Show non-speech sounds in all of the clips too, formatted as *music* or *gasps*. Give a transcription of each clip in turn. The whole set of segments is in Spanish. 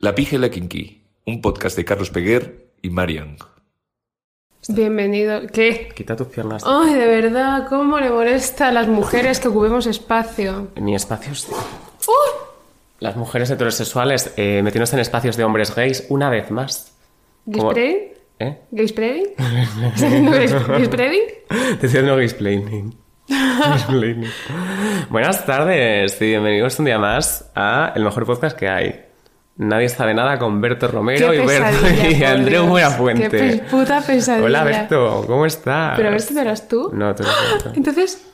La Pija y la Kinky, un podcast de Carlos Peguer y Marian. Bienvenido. ¿Qué? Quita tus piernas. Ay, de verdad, cómo le molesta a las mujeres que ocupemos espacio. Mi espacio es- ¡Uh! Las mujeres heterosexuales eh, metiéndose en espacios de hombres gays una vez más. ¿Gay Como- spreading? ¿Eh? ¿Gay spreading? *laughs* ¿Estás haciendo gay gay spreading? Te estoy haciendo gaysplaining. Gaysplaining. *laughs* Buenas tardes y bienvenidos un día más a el mejor podcast que hay. Nadie sabe nada con Berto Romero y Berto y Andreu. Buenafuente. Qué puta pesadilla. Hola Berto, ¿cómo estás? Pero este no eras tú. No, tú eres Berto. Entonces,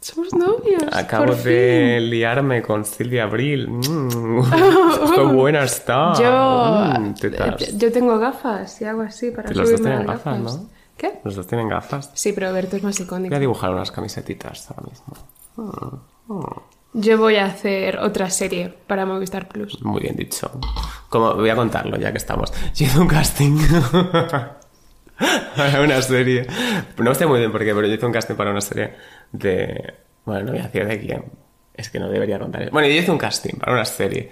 somos novios. Acabo por de fin. liarme con Silvia Abril. Mm, *laughs* ¡Qué buena está! Yo, Mm, tetas. yo tengo gafas y hago así para los dos tienen gafas, gafas. ¿no? ¿Qué? Los dos tienen gafas. Sí, pero Berto es más icónico. Voy a dibujar unas camisetitas ahora mismo. Yo voy a hacer otra serie para Movistar Plus. Muy bien dicho. Como, voy a contarlo ya que estamos. Yo hice un casting *laughs* para una serie. No sé muy bien por qué, pero yo hice un casting para una serie de... Bueno, no voy a decir de quién. Es que no debería contar. Bueno, yo hice un casting para una serie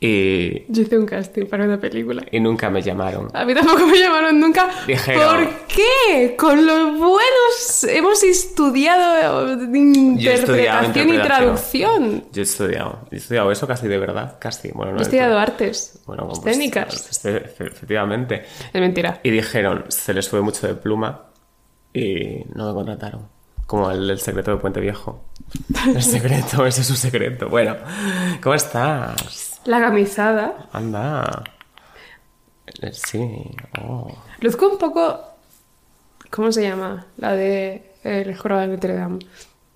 y, Yo hice un casting para una película. y nunca me llamaron. A mí tampoco me llamaron nunca. Dijeron- ¿Por qué? Con los buenos hemos estudiado interpretación y traducción. Yo he estudiado. Yo he estudiado eso casi de verdad. Casi. Bueno, no He estudiado artes Bueno, pues, escénicas. este- efectivamente. Es mentira. Y dijeron, se les fue mucho de pluma y no me contrataron. Como el, el secreto de Puente Viejo. El secreto, *laughs* ese es su secreto. Bueno, ¿cómo estás? La camisada. Anda. Eh, Sí. Oh. Luzco un poco. ¿Cómo se llama? La de El jorobado de Notre Dame.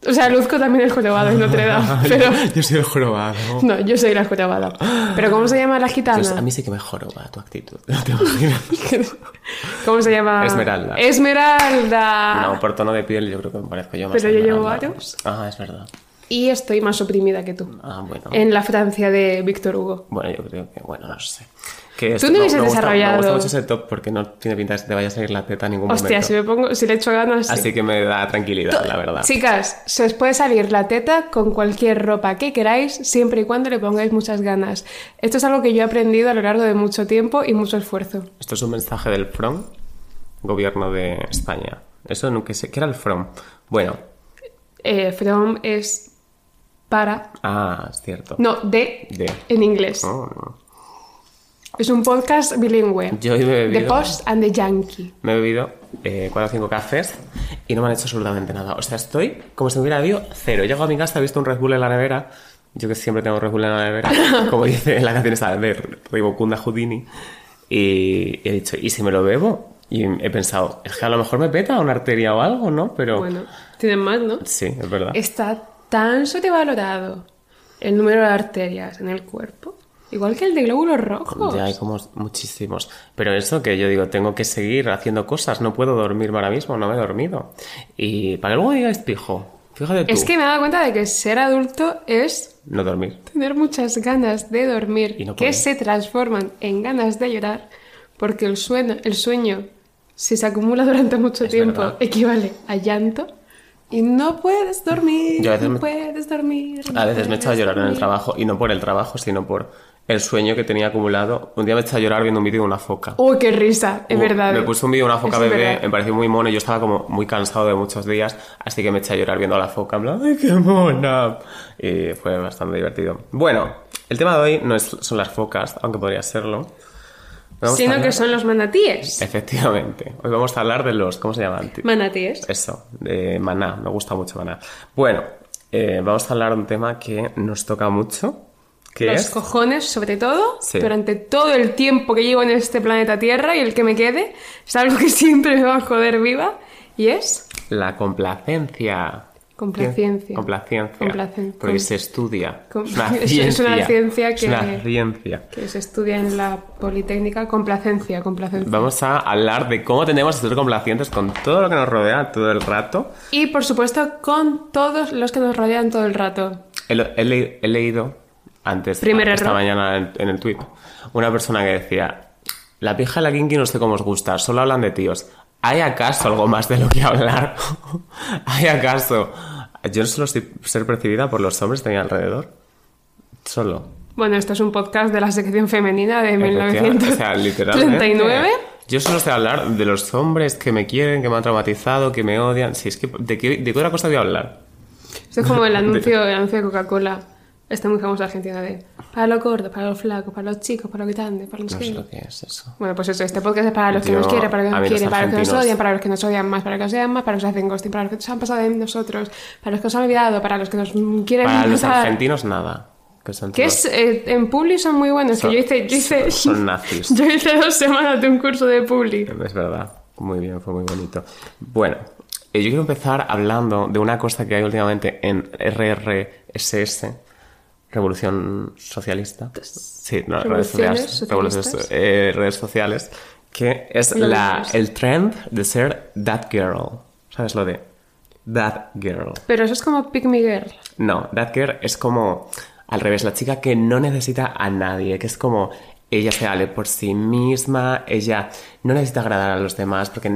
O sea, luzco también el jorobado de Notre Dame. *laughs* Pero. Yo soy el jorobado. No, yo soy la jorobada. Pero ¿cómo se llama la gitana? A mí sí que me joroba tu actitud. ¿No te imaginas? *laughs* ¿Cómo se llama? Esmeralda. Esmeralda. No, por tono de piel yo creo que me parezco yo más. Pero yo llevo varios. Ah, es verdad. Y estoy más oprimida que tú. Ah, bueno. En la Francia de Víctor Hugo. Bueno, yo creo que, bueno, no sé. Que Tú no hubieses gusta- desarrollado- Me gusta mucho ese top porque no tiene pinta de que te vaya a salir la teta en ningún Hostia, momento. si me pongo, si le echo ganas. sí. Así que me da tranquilidad, la verdad. Chicas, se os puede salir la teta con cualquier ropa que queráis, siempre y cuando le pongáis muchas ganas. Esto es algo que yo he aprendido a lo largo de mucho tiempo y mucho esfuerzo. Esto es un mensaje del FROM, gobierno de España. Eso nunca sé. ¿Qué era el FROM? Bueno, Eh, from es para. ah, es cierto. No, de, De. en inglés. Oh, no. Es un podcast bilingüe. Yo he The bebido, Post and the Yankee. me he bebido eh, cuatro o cinco cafés y no me han hecho absolutamente nada. O sea, estoy como si me hubiera bebido cero. Llego a mi casa, he visto un Red Bull en la nevera. Yo que siempre tengo Red Bull en la nevera, *laughs* como dice la canción esta de Ribocunda Houdini. Y he dicho, ¿y si me lo bebo? Y he pensado, es que a lo mejor me peta una arteria o algo, ¿no? Pero Bueno, tienen más, ¿no? sí, es verdad. Está tan sobrevalorado el número de arterias en el cuerpo, igual que el de glóbulos rojos. Ya hay como muchísimos. Pero eso que yo digo, tengo que seguir haciendo cosas, no puedo dormirme ahora mismo, no me he dormido. Y para que luego digáis pijo, fíjate tú, Es que me he dado cuenta de que ser adulto es no dormir. tener muchas ganas de dormir Y no que se transforman en ganas de llorar porque el sueño, el sueño si se acumula durante mucho Es tiempo, verdad. equivale a llanto y no puedes dormir, Yo a veces no me- puedes dormir. A veces me he echado a llorar en el trabajo, y no por el trabajo, sino por el sueño que tenía acumulado. Un día me he echado a llorar viendo un vídeo de una foca. ¡Uy, qué risa! Es Uh, verdad. Me puse un vídeo de una foca Eso es bebé, verdad. me pareció muy mono y yo estaba como muy cansado de muchos días, así que me eché a llorar viendo a la foca, en plan, ¡ay, qué mona! Y fue bastante divertido. Bueno, el tema de hoy no es, son las focas, aunque podría serlo. Sino hablar- que son los manatíes. Efectivamente. Hoy vamos a hablar de los, ¿cómo se llaman? Manatíes. Eso, de maná, me gusta mucho maná. Bueno, eh, vamos a hablar de un tema que nos toca mucho, que Los es... cojones, sobre todo, Sí. durante todo el tiempo que llevo en este planeta Tierra y el que me quede, es algo que *laughs* siempre me va a joder viva y es La complacencia. Complacencia. Complacencia. Complacen- Porque se estudia. com- Es una ciencia. *laughs* es una ciencia Es una que- ciencia. que se estudia en la Politécnica. Complacencia, complacencia. Vamos a hablar de cómo tenemos que ser complacientes con todo lo que nos rodea todo el rato. Y por supuesto, con todos los que nos rodean todo el rato. He, leído antes, Primer esta mañana en, en el tweet, una persona que decía: La pija y la kinky no sé cómo os gusta, solo hablan de tíos. ¿Hay acaso algo más de lo que hablar? *laughs* ¿Hay acaso? Yo no solo estoy ser percibida por los hombres de mi alrededor. Solo. Bueno, esto es un podcast de la sección femenina de Efectivamente, O sea. 1939. Yo solo sé hablar de los hombres que me quieren, que me han traumatizado, que me odian. Si es que, ¿de qué, de qué otra cosa voy a hablar? Esto es como el *laughs* anuncio, el anuncio de Coca-Cola. Esta muy famosa argentina de para los gordos, para los flacos, para los chicos, para los grandes, para los No sé que... lo que es eso. Bueno, pues eso, este podcast es para los que nos quieren, para los que nos quieren, para los que nos odian, para los que nos odian más, para los que nos odian más, para los que hacen ghosting, para los que se han pasado de nosotros, para los que nos han olvidado, para los que nos mm, quieren Para los argentinos, nada. Que, son Que todos- es, eh, en Publi son muy buenos, Son- que yo hice, yo hice, son- son nazis. yo hice dos semanas de un curso de Publi. Es verdad. Muy bien, fue muy bonito. Bueno, eh, yo quiero empezar hablando de una cosa que hay últimamente en RRSS, Revolución Socialista. Sí, no, redes sociales. Revoluciones, eh, redes sociales. Que es la, el trend de ser that girl. ¿Sabes lo de that girl? Pero eso es como Pick Me Girl. No, that girl es como al revés, la chica que no necesita a nadie, que es como ella se vale por sí misma, ella no necesita agradar a los demás porque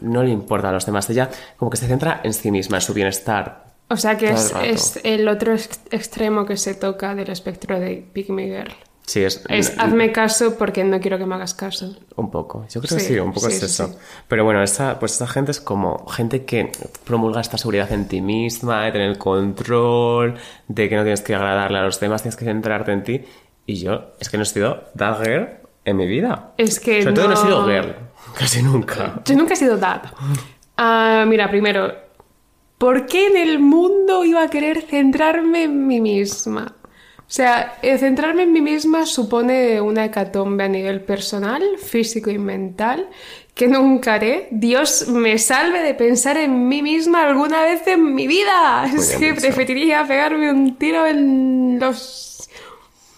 no le importa a los demás, ella como que se centra en sí misma, en su bienestar. O sea que es, el es el otro ex- extremo que se toca del espectro de Pick Me Girl. Sí, es, Es hazme caso porque no quiero que me hagas caso. un poco. Yo creo que Sí, un poco sí, es eso. Pero bueno, esa, pues esa gente es como gente que promulga esta seguridad en ti misma, de tener control, de que no tienes que agradarle a los demás, tienes que centrarte en ti. Y yo, es que no he sido that girl en mi vida. Es que Sobre todo no he no- sido girl, *laughs* casi nunca. Yo nunca he sido dad. Ah, mira, primero, ¿por qué en el mundo iba a querer centrarme en mí misma? O sea, eh, centrarme en mí misma supone una hecatombe a nivel personal, físico y mental que nunca haré. Dios me salve de pensar en mí misma alguna vez en mi vida. Es que preferiría pegarme un tiro en los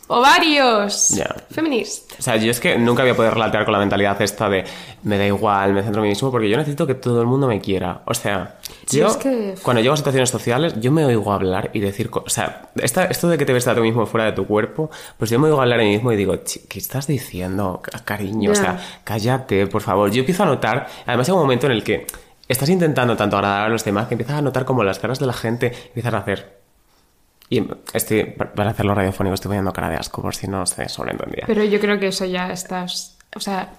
ovarios. Ya. Feminista. O sea, yo es que nunca voy a poder relatear con la mentalidad esta de me da igual, me centro en mí mismo, porque yo necesito que todo el mundo me quiera. O sea, Sí, yo es que- cuando llego a situaciones sociales, yo me oigo hablar y decir... O sea, esta- esto de que te ves a ti mismo fuera de tu cuerpo, pues yo me oigo hablar a mí mismo y digo, "Chi, ¿qué estás diciendo, ca- cariño? O sea, cállate, por favor. Yo empiezo a notar, además hay un momento en el que estás intentando tanto agradar a los demás que empiezas a notar como las caras de la gente empiezan a hacer... Y estoy, para hacerlo radiofónico, estoy poniendo cara de asco por si no se sobreentendía. Pero yo creo que eso ya estás. O sea,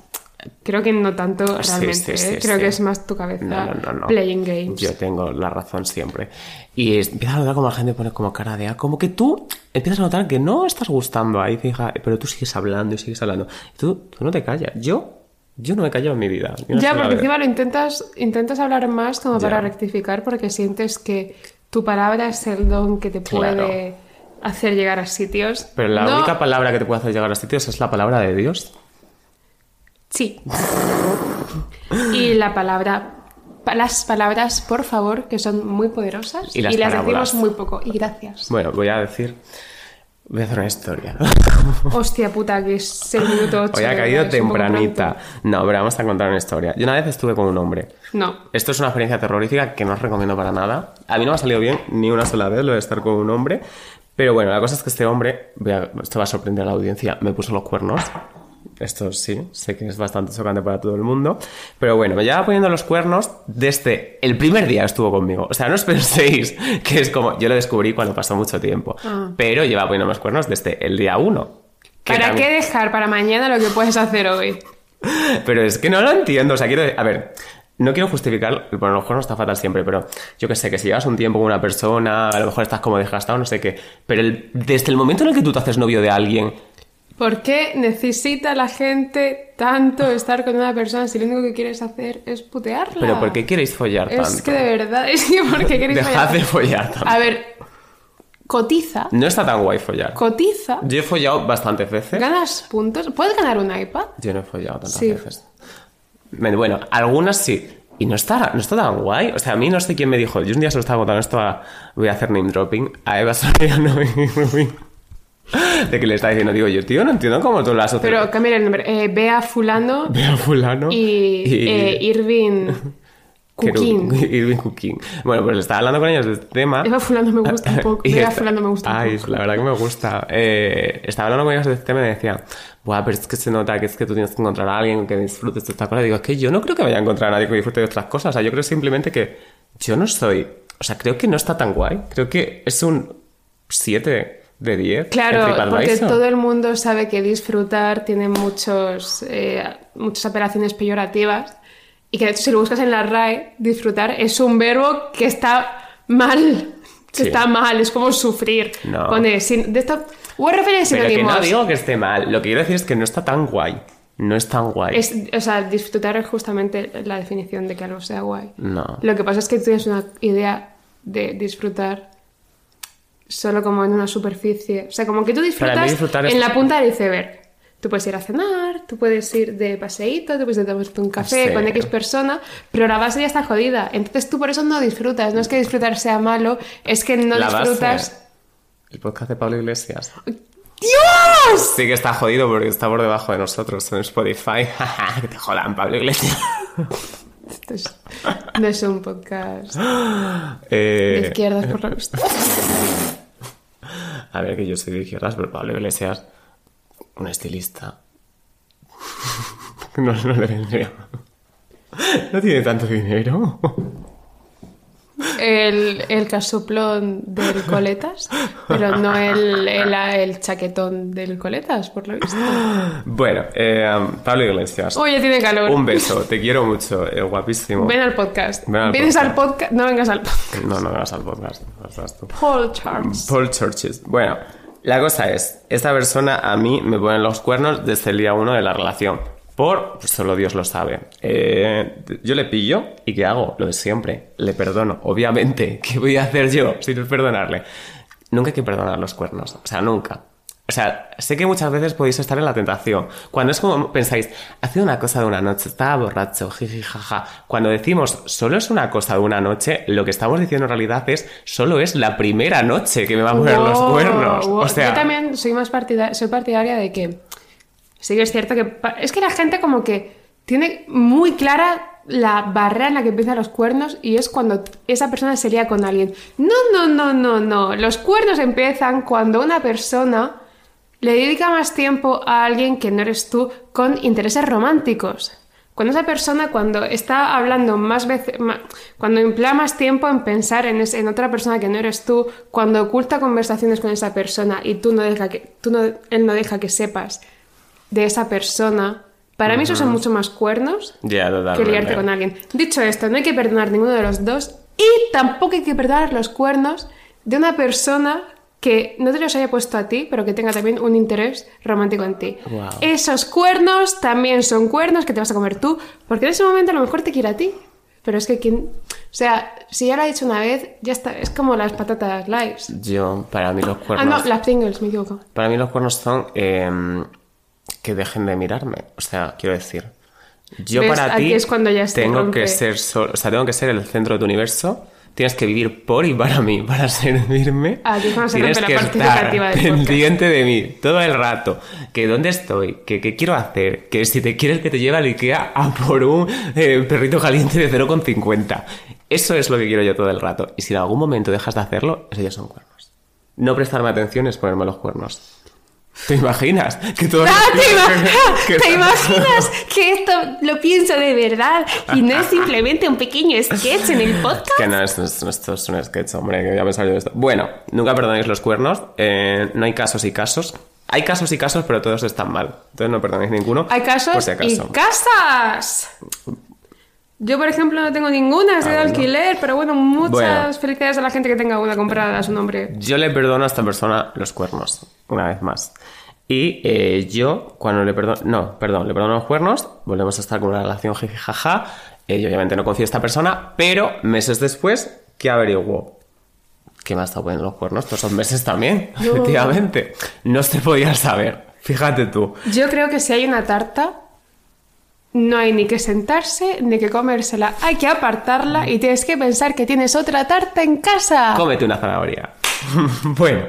creo que no tanto Sí, realmente. sí, sí, ¿eh? creo que es más tu cabeza No, no, no, playing games. Yo tengo la razón siempre. Y empiezas a notar como la gente pone como cara de... Como que tú empiezas a notar que no estás gustando ahí, fija, pero tú sigues hablando y sigues hablando. Tú, tú no te callas. Yo, yo no me he callado en mi vida. ya, porque vez. encima lo intentas, intentas hablar más como Ya. para rectificar, porque sientes que tu palabra es el don que te Claro. puede hacer llegar a sitios. Pero la No- única palabra que te puede hacer llegar a sitios es la palabra de Dios. Sí. y la palabra. pa- Las palabras, por favor, que son muy poderosas Y las decimos muy poco. Y gracias. Bueno, voy a decir... Voy a hacer una historia. *laughs* Hostia puta, que es el minuto 8. Hoy ha caído tempranita. No, pero vamos a contar una historia. Yo una vez estuve con un hombre. No. Esto es una experiencia terrorífica que no os recomiendo para nada. A mí no me ha salido bien ni una sola vez lo de estar con un hombre. Pero bueno, la cosa es que este hombre, voy a- esto va a sorprender a la audiencia, me puso los cuernos. Esto sí, sé que es bastante chocante para todo el mundo. Pero bueno, me llevaba poniendo los cuernos desde el primer día estuvo conmigo. O sea, no os *laughs* penséis que es como. Yo lo descubrí cuando pasó mucho tiempo. Pero llevaba poniendo los cuernos desde el día uno. ¿Para también- qué dejar para mañana lo que puedes hacer hoy? *laughs* pero es que no lo entiendo. O sea, quiero. A ver, no quiero justificar. Bueno, los cuernos está fatal siempre, pero yo que sé, que si llevas un tiempo con una persona, a lo mejor estás como desgastado, no sé qué. Pero el- desde el momento en el que tú te haces novio de alguien, ¿Por qué necesita la gente tanto estar con una persona si lo único que quieres hacer es putearla? ¿pero por qué queréis follar tanto? Es que de verdad, *laughs* es que ¿por qué queréis Dejad follar? de follar tanto. A ver, cotiza, No está tan guay follar. cotiza, Yo he follado bastantes veces. ganas puntos. ¿Puedes ganar un iPad? Yo no he follado tantas Sí. veces. Bueno, algunas sí. Y no está, no está tan guay. O sea, a mí no sé quién me dijo. Yo un día se lo estaba contando esto a... Voy a hacer name dropping. A Eva Soriano y Rubí. De que le está diciendo, digo, yo, tío, no entiendo cómo tú la asocias. Pero cambia el nombre. Eh, Bea Fulano *laughs* Ve a fulano y, eh, *laughs* Irving *laughs* Cooking. Irving Cooking. Bueno, pues estaba hablando con ellos de este tema. Eva Fulano me gusta un poco. Bea esta- Fulano me gusta un Ay, poco. la verdad que me gusta. Eh, estaba hablando con ellos de este tema y me decían, Buah, pero es que se nota que es que tú tienes que encontrar a alguien que disfrute de esta cosa. Y digo, es que yo no creo que vaya a encontrar a nadie que disfrute de otras cosas. O sea, yo creo simplemente que yo no soy. O sea, creo que no está tan guay. Creo que es un 7 de 10. Claro, porque todo el mundo sabe que disfrutar tiene muchos, eh, muchas apelaciones peyorativas y que de hecho si lo buscas en la RAE, disfrutar es un verbo que está mal. Que Sí. está mal, es como sufrir. No. Pone, sin, de esto, URF de Pero que no digo que esté mal. Lo que quiero decir es que no está tan guay. No es tan guay. Es, o sea, disfrutar es justamente la definición de que algo sea guay. No. Lo que pasa es que tú tienes una idea de disfrutar solo como en una superficie. O sea, como que tú disfrutas disfrutar es- en la punta del iceberg. Tú puedes ir a cenar, tú puedes ir de paseíto, tú puedes ir a tomarte un café Sí. con X persona, pero la base ya está jodida. Entonces tú por eso no disfrutas. No es que disfrutar sea malo, es que no La base. disfrutas. El podcast de Pablo Iglesias. ¡Dios! Sí que está jodido porque está por debajo de nosotros en Spotify. *laughs* que te jodan, Pablo Iglesias. Esto es- no es un podcast *gasps* Eh, de izquierdas, por lo visto. *laughs* A ver, que yo soy de izquierdas, pero Pablo Iglesias, un estilista. *laughs* No le vendría. No tiene tanto dinero. El, el casoplón del coletas, pero no el, el, el chaquetón del coletas, por lo visto. Bueno, eh, Pablo Iglesias. Oye, tiene calor. Un beso, te quiero mucho, eh, guapísimo. Ven al podcast. Ven al ¿Vienes podcast. al podcast? No vengas al podcast. No, no vengas al podcast. no estás tú. Paul Charles. Paul Churches. Bueno, la cosa es, esta persona a mí me pone los cuernos desde el día uno de la relación. Por, pues solo Dios lo sabe. Eh, yo le pillo y ¿qué hago? Lo de siempre. Le perdono. Obviamente, *laughs* ¿qué voy a hacer yo si no es perdonarle? Nunca hay que perdonar los cuernos. O sea, nunca. O sea, sé que muchas veces podéis estar en la tentación. Cuando es como pensáis, hace una cosa de una noche, estaba borracho, jiji, jaja. Cuando decimos solo es una cosa de una noche, lo que estamos diciendo en realidad es solo es la primera noche que me va a poner los cuernos. wow. O sea, Yo también soy más partidaria, soy partidaria de que sí que es cierto que es que la gente como que tiene muy clara la barrera en la que empiezan los cuernos y es cuando esa persona se lía con alguien. No, no, no, no, no. Los cuernos empiezan cuando una persona le dedica más tiempo a alguien que no eres tú con intereses románticos. Cuando esa persona, cuando está hablando más veces, cuando emplea más tiempo en pensar en, en otra persona que no eres tú, cuando oculta conversaciones con esa persona y tú no deja que, tú no, él no deja que sepas de esa persona, para mí esos son mucho más cuernos ya, que liarte con alguien. Dicho esto, no hay que perdonar ninguno de los dos y tampoco hay que perdonar los cuernos de una persona que no te los haya puesto a ti, pero que tenga también un interés romántico en ti. Guau. Esos cuernos también son cuernos que te vas a comer tú, porque en ese momento a lo mejor te quiere a ti. Pero es que quien... O sea, si ya lo ha dicho una vez, ya está. Es como las patatas lives. Yo, para mí los Ah, cuernos... no, las Pringles, me equivoco. Para mí los cuernos son eh, que dejen de mirarme. O sea, quiero decir, yo ¿Ves? para Aquí ti es cuando ya tengo rompe. que ser sol- o sea, tengo que ser el centro de tu universo. Tienes que vivir por y para mí, *laughs* para servirme. Aquí es cuando se Tienes rompe que la parte estar pendiente de mí todo el rato. Que dónde estoy, que qué quiero hacer, que si te quieres que te lleve al Ikea a por un eh, perrito caliente de 0,50. Eso es lo que quiero yo todo el rato. Y si en algún momento dejas de hacerlo, eso ya son cuernos. No prestarme atención es ponerme los cuernos. ¿Te imaginas? Que todo ¡Ah, te, *laughs* que- ¿Te imaginas *laughs* que esto lo pienso de verdad y no es simplemente un pequeño sketch en el *laughs* podcast? Que no, esto, es- esto es un sketch, hombre, que voy a pensar yo de esto. Bueno, nunca perdonéis los cuernos. eh, no hay casos y casos. Hay casos y casos, pero todos están mal. Entonces no perdonéis ninguno. Hay casos si y casas. Yo, por ejemplo, no tengo ninguna, estoy Ah, de bueno. alquiler, pero bueno, muchas Bueno. felicidades a la gente que tenga una comprada a su nombre. Yo le perdono a esta persona los cuernos, una vez más. Y eh, yo, cuando le perdono, no, perdón, le perdono los cuernos, volvemos a estar con una relación jiji jaja. Eh, yo obviamente no confío en esta persona, pero meses después, ¿qué averiguó? Que me ha estado poniendo los cuernos todos esos meses también, No. efectivamente. No se podía saber, fíjate tú. Yo creo que si hay una tarta, no hay ni que sentarse ni que comérsela. Hay que apartarla y tienes que pensar que tienes otra tarta en casa. Cómete una zanahoria. *laughs* bueno,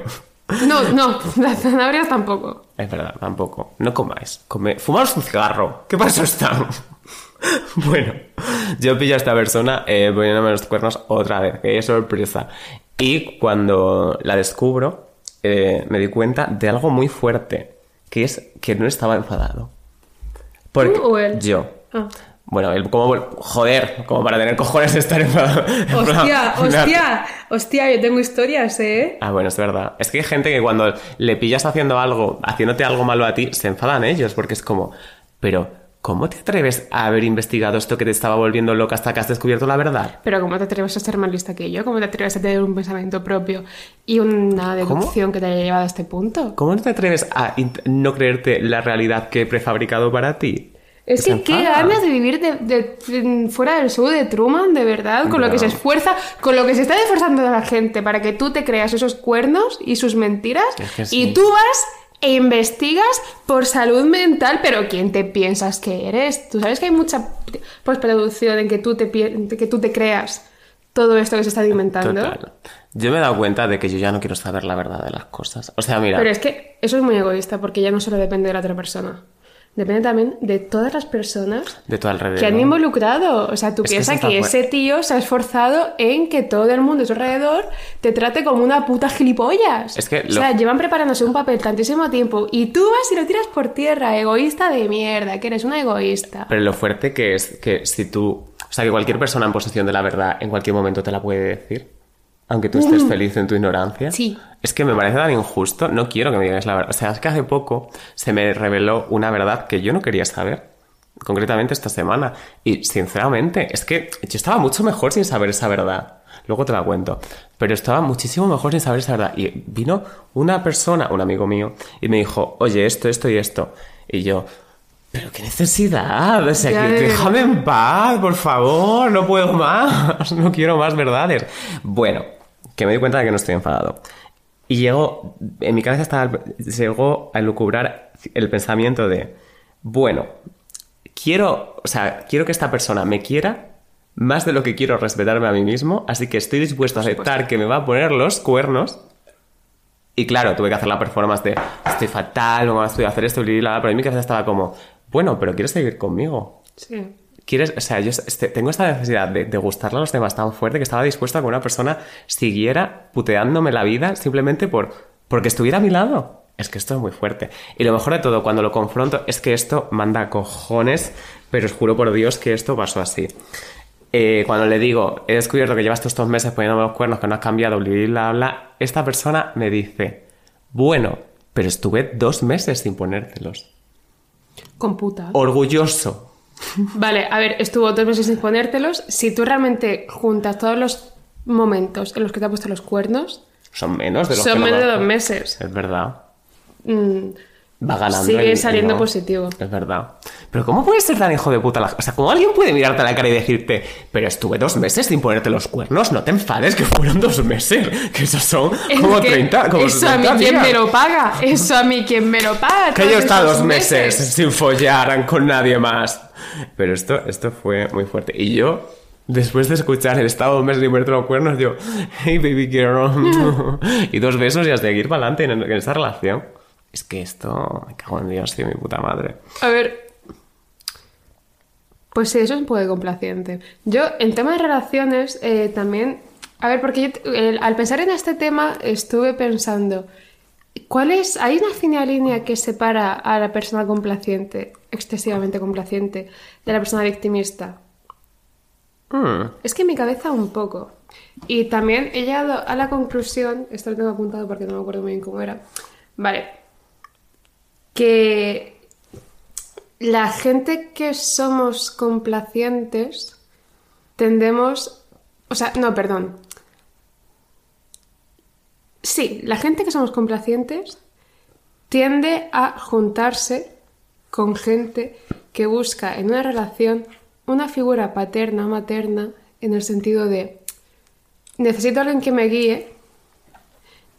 No, no, las zanahorias tampoco. es verdad, tampoco. No comáis. Come... Fumaos un cigarro. ¿Qué pasó está? *laughs* bueno, yo pillo a esta persona eh, poniéndome los cuernos otra vez. Que sorpresa. Y cuando la descubro, eh, me di cuenta de algo muy fuerte. Que es que no estaba enfadado. Porque ¿Tú o él? yo. Ah. Bueno, el vol- Joder, como para tener cojones de estar enfadado. Hostia, *laughs* hostia, hostia, yo tengo historias, ¿eh? Ah, bueno, es verdad. Es que hay gente que cuando le pillas haciendo algo, haciéndote algo malo a ti, se enfadan ellos, porque es como, pero, ¿cómo te atreves a haber investigado esto que te estaba volviendo loca hasta que has descubierto la verdad? Pero ¿cómo te atreves a ser más lista que yo? ¿Cómo te atreves a tener un pensamiento propio y una deducción que te haya llevado a este punto? ¿Cómo no te atreves a no creerte la realidad que he prefabricado para ti? Es que qué ganas de vivir de, de- fuera del show de Truman, de verdad, con lo Ya. que se esfuerza, con lo que se está esforzando la gente para que tú te creas esos cuernos y sus mentiras Es que sí. y tú vas e investigas por salud mental, pero ¿quién te piensas que eres? Tú sabes que hay mucha postproducción en que tú te, que tú te creas todo esto que se está inventando. Total. Yo me he dado cuenta de que yo ya no quiero saber la verdad de las cosas. O sea, mira, Pero es que eso es muy egoísta porque ya no solo depende de la otra persona. Depende también de todas las personas de tu alrededor. que han involucrado. O sea, tú que piensas que, ese tío se ha esforzado en que todo el mundo a su alrededor te trate como una puta gilipollas. Es que O sea, llevan preparándose un papel tantísimo tiempo y tú vas y lo tiras por tierra. Egoísta de mierda, que eres una egoísta. Pero lo fuerte que es que si tú... O sea, que cualquier persona en posesión de la verdad en cualquier momento te la puede decir. Aunque tú estés feliz en tu ignorancia. Sí. Es que me parece tan injusto. No quiero que me digas la verdad. O sea, es que hace poco se me reveló una verdad que yo no quería saber. Concretamente esta semana. Y sinceramente, es que yo estaba mucho mejor sin saber esa verdad. Luego te la cuento. Pero estaba muchísimo mejor sin saber esa verdad. Y vino una persona, un amigo mío, y me dijo, oye, esto, esto y esto. Y yo, pero qué necesidad. O sea, Ya, que, déjame en paz, por favor. No puedo más. *laughs* No quiero más verdades. Bueno, que me di cuenta de que no estoy enfadado. Y llegó, en mi cabeza estaba, llegó a lucubrar el pensamiento de, bueno, quiero, o sea, quiero que esta persona me quiera más de lo que quiero respetarme a mí mismo, así que estoy dispuesto a aceptar que me va a poner los cuernos. Y claro, tuve que hacer la performance de, estoy fatal, no estoy a hacer esto, bla, bla, bla", pero en mi cabeza estaba como, bueno, pero quieres seguir conmigo. Sí. Quieres, o sea, yo este- tengo esta necesidad de, de gustarle a los demás tan fuerte que estaba dispuesto a que una persona siguiera puteándome la vida simplemente por porque estuviera a mi lado. Es que esto es muy fuerte. Y lo mejor de todo, cuando lo confronto, es que esto manda a cojones, pero os juro por Dios que esto pasó así. Eh, cuando le digo, he descubierto que llevas estos meses poniéndome los cuernos, que no has cambiado, bla, bla, bla, esta persona me dice, bueno, pero estuve dos meses sin ponértelos. Con puta. Orgulloso. Vale, a ver, estuvo dos meses sin ponértelos. Si tú realmente juntas todos los momentos en los que te ha puesto los cuernos, Son menos de los son que no menos me de dos meses. Es verdad. Mm, Va ganando. Sigue el- saliendo no. positivo. Es verdad. Pero ¿cómo puedes ser tan hijo de puta? la- O sea, ¿cómo alguien puede mirarte a la cara y decirte, pero estuve dos meses sin ponerte los cuernos? No te enfades, que fueron dos meses. Que esos son es como que 30. Como eso a mí 60 quien me lo paga. Eso a mí quien me lo paga. Que yo he estado dos meses, sin follar con nadie más. Pero esto, esto fue muy fuerte. Y yo, después de escuchar el estado sin ponerte los cuernos, yo, hey baby girl. *laughs* y dos besos y a seguir para adelante en, en esa relación. Es que esto, me cago en Dios, tío, mi puta madre. A ver. Pues sí, eso es un poco de complaciente. Yo, en tema de relaciones, eh, también. A ver, porque yo, al pensar en este tema, estuve pensando. ¿Cuál es? ¿Hay una fina línea que separa a la persona complaciente, excesivamente complaciente, de la persona victimista? Hmm. Es que en mi cabeza un poco. Y también he llegado a la conclusión, esto lo tengo apuntado porque no me acuerdo muy bien cómo era. Vale. Que la gente que somos complacientes tendemos... O sea, no, perdón. Sí, la gente que somos complacientes tiende a juntarse con gente que busca en una relación una figura paterna o materna en el sentido de necesito a alguien que me guíe,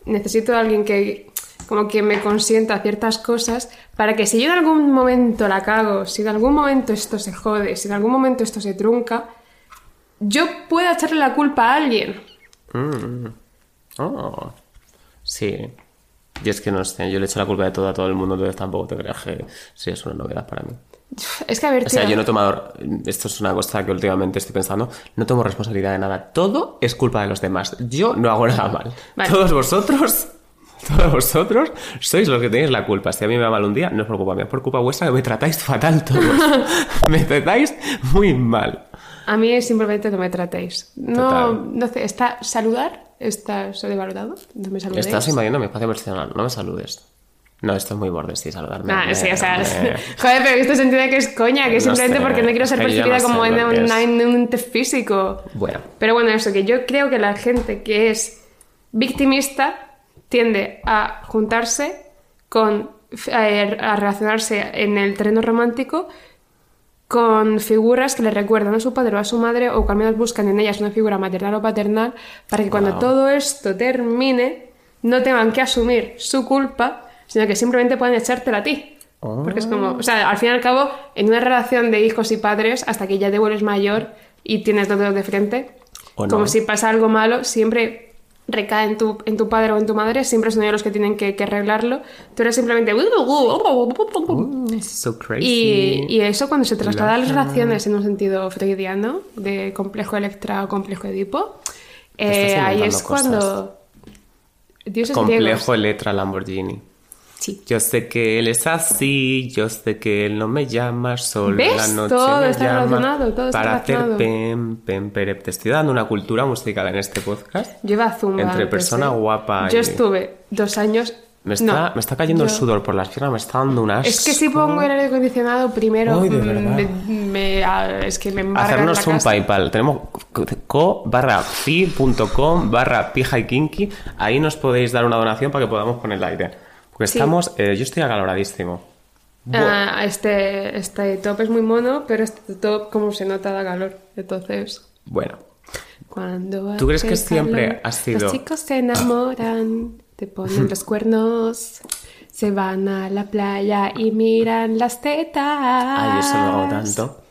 necesito a alguien que como que me consienta ciertas cosas para que si yo en algún momento la cago, si en algún momento esto se jode, si en algún momento esto se trunca, yo pueda echarle la culpa a alguien. Oh. Sí. Y es que no sé, yo le echo la culpa de todo a todo el mundo, entonces tampoco te creas que sí es una novedad para mí. *laughs* Es que a ver, O sea, tío, yo no he tomado. Esto es una cosa que últimamente estoy pensando. No tomo responsabilidad de nada. Todo es culpa de los demás. Yo no hago nada mal. Vale. Todos vosotros *laughs* todos vosotros sois los que tenéis la culpa. Si a mí me va mal un día, no es por culpa mía, es por culpa vuestra que me tratáis fatal todos. *laughs* me tratáis muy mal. A mí es simplemente no me tratéis. No, Total. no sé, está saludar, está sobrevalorado, no me. Estás invadiendo mi espacio personal, no me saludes. No, esto es muy borde, sí, saludarme. Ah, sí, o sea, Me- *laughs* joder, pero esto se entiende que es coña, que No simplemente sé, porque no quiero ser percibida no como en un, en un físico. Bueno, Pero bueno, eso, que yo creo que la gente que es victimista tiende a juntarse con, a relacionarse en el terreno romántico con figuras que le recuerdan a su padre o a su madre o que al menos buscan en ellas una figura maternal o paternal para que cuando Wow. todo esto termine no tengan que asumir su culpa, sino que simplemente puedan echártela a ti. Porque es como, o sea, al fin y al cabo, en una relación de hijos y padres, hasta que ya te vuelves mayor y tienes dos dedos de frente, no. como si pasa algo malo, siempre recae en tu, en tu padre o en tu madre, siempre son ellos los que tienen que, que arreglarlo. Tú eres simplemente... so crazy. Y, y eso cuando se traslada a las relaciones en un sentido freudiano, de complejo Electra o complejo Edipo, eh, ahí es cosas. cuando... Complejo letra Lamborghini. Sí. Yo sé que él es así, yo sé que él no me llama, solo ¿Ves? la noche Todo me está llama relacionado, todo está para hacer pem, pem, perep. Te estoy dando una cultura musical en este podcast. Yo iba a Zumba. Entre antes, persona ¿eh? guapa Yo y- estuve dos años... Me está, no, me está cayendo el yo- sudor por las piernas, me está dando un asco. Es que si pongo el aire acondicionado primero, de mm, verdad. me, me- ah, es que me Hacernos la un casa. PayPal. Tenemos co barra fi.com barra pija y kinky. Ahí nos podéis dar una donación para que podamos poner el aire. Porque Sí. estamos, eh, yo estoy acaloradísimo. Ah, este, este top es muy mono, pero este top, como se nota, da calor. Entonces, Bueno, cuando ¿Tú crees que siempre calor, has sido- Los chicos se enamoran, te ponen los *laughs* cuernos, se van a la playa y miran las tetas. ay, eso lo hago tanto.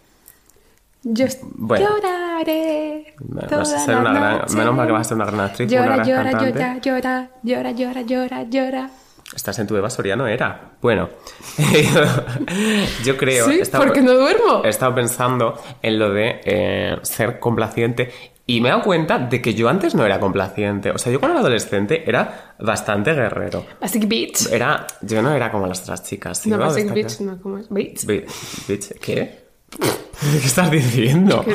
Yo Bueno. lloraré. Vas toda a ser una gran, menos mal que vas a ser una gran actriz, una Llora, gran llora, cantante. llora, llora, llora, llora, llora, llora. Estás en tu Eva Soriano, era. Bueno, *laughs* yo creo. Sí, porque no duermo. He estado pensando en lo de eh, ser complaciente y me he dado cuenta de que yo antes no era complaciente. O sea, yo cuando era adolescente era bastante guerrero. Basic Beach. Era, yo no era como las otras chicas. No, Basic Beach, no, ¿cómo es? Beach. Bi- bitch, ¿Qué? *laughs* ¿Qué estás diciendo? Qué.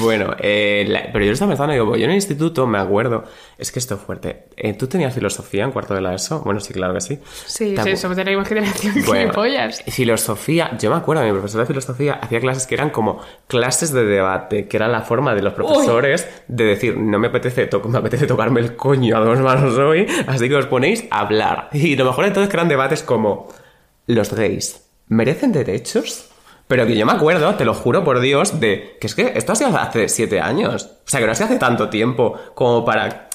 Bueno, eh, la- pero yo lo estaba pensando, digo, yo en el instituto me acuerdo, es que esto es fuerte. Eh, ¿Tú tenías filosofía en cuarto de la ESO? Bueno, sí, claro que sí. Sí, ¿Te sí, somos de la misma generación *laughs* que Bueno, pollas. filosofía, yo me acuerdo, mi profesor de filosofía hacía clases que eran como clases de debate, que era la forma de los profesores de decir, no me apetece, to- me apetece tocarme el coño a dos manos hoy, así que os ponéis a hablar. Y lo mejor de todo es que eran debates como, ¿los gays merecen derechos? Pero que yo me acuerdo, te lo juro por Dios, de que es que esto ha sido hace siete años. O sea, que no ha sido hace tanto tiempo como para...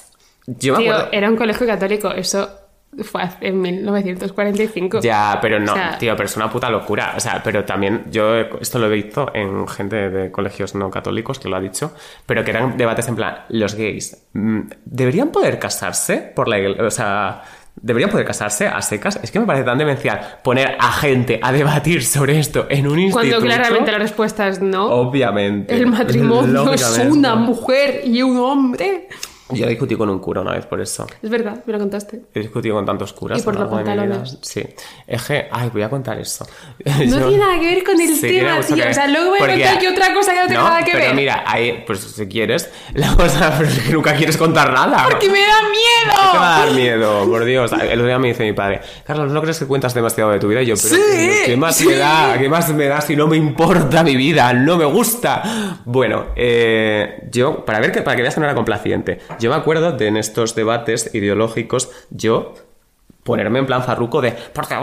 Yo me Tío, acuerdo... era un colegio católico, eso fue en 1945. Ya, pero no, O sea, tío, pero es una puta locura. O sea, pero también yo esto lo he visto en gente de colegios no católicos que lo ha dicho, pero que eran debates en plan, los gays, mm, ¿deberían poder casarse por la iglesia? O sea, ¿deberían poder casarse a secas? Es que me parece tan demencial poner a gente a debatir sobre esto en un instituto. Cuando claramente la respuesta es no. Obviamente. El matrimonio *laughs* es una mujer y un hombre. Yo discutí con un cura una vez por eso. Es verdad, me lo contaste. He discutido con tantos curas. Y por los pantalones. Sí. Es que, ay, voy a contar eso. No *laughs* tiene nada que ver con el tema, tío. que. O sea, luego voy a contar yo otra cosa que no tiene nada que pero ver. mira, ahí, pues si quieres, la cosa, *laughs* pero es que nunca quieres contar nada. Porque me da ¿Qué te va a dar miedo. miedo? Por Dios. El otro día me dice mi padre, Carlos, ¿no crees que cuentas demasiado de tu vida? Y yo, pero Sí, ¿qué más sí. me da? ¿Qué más me da si no me importa mi vida? No me gusta. Bueno, eh, yo, para ver que, para que veas que no era complaciente, yo me acuerdo de en estos debates ideológicos, yo ponerme en plan farruco de porque,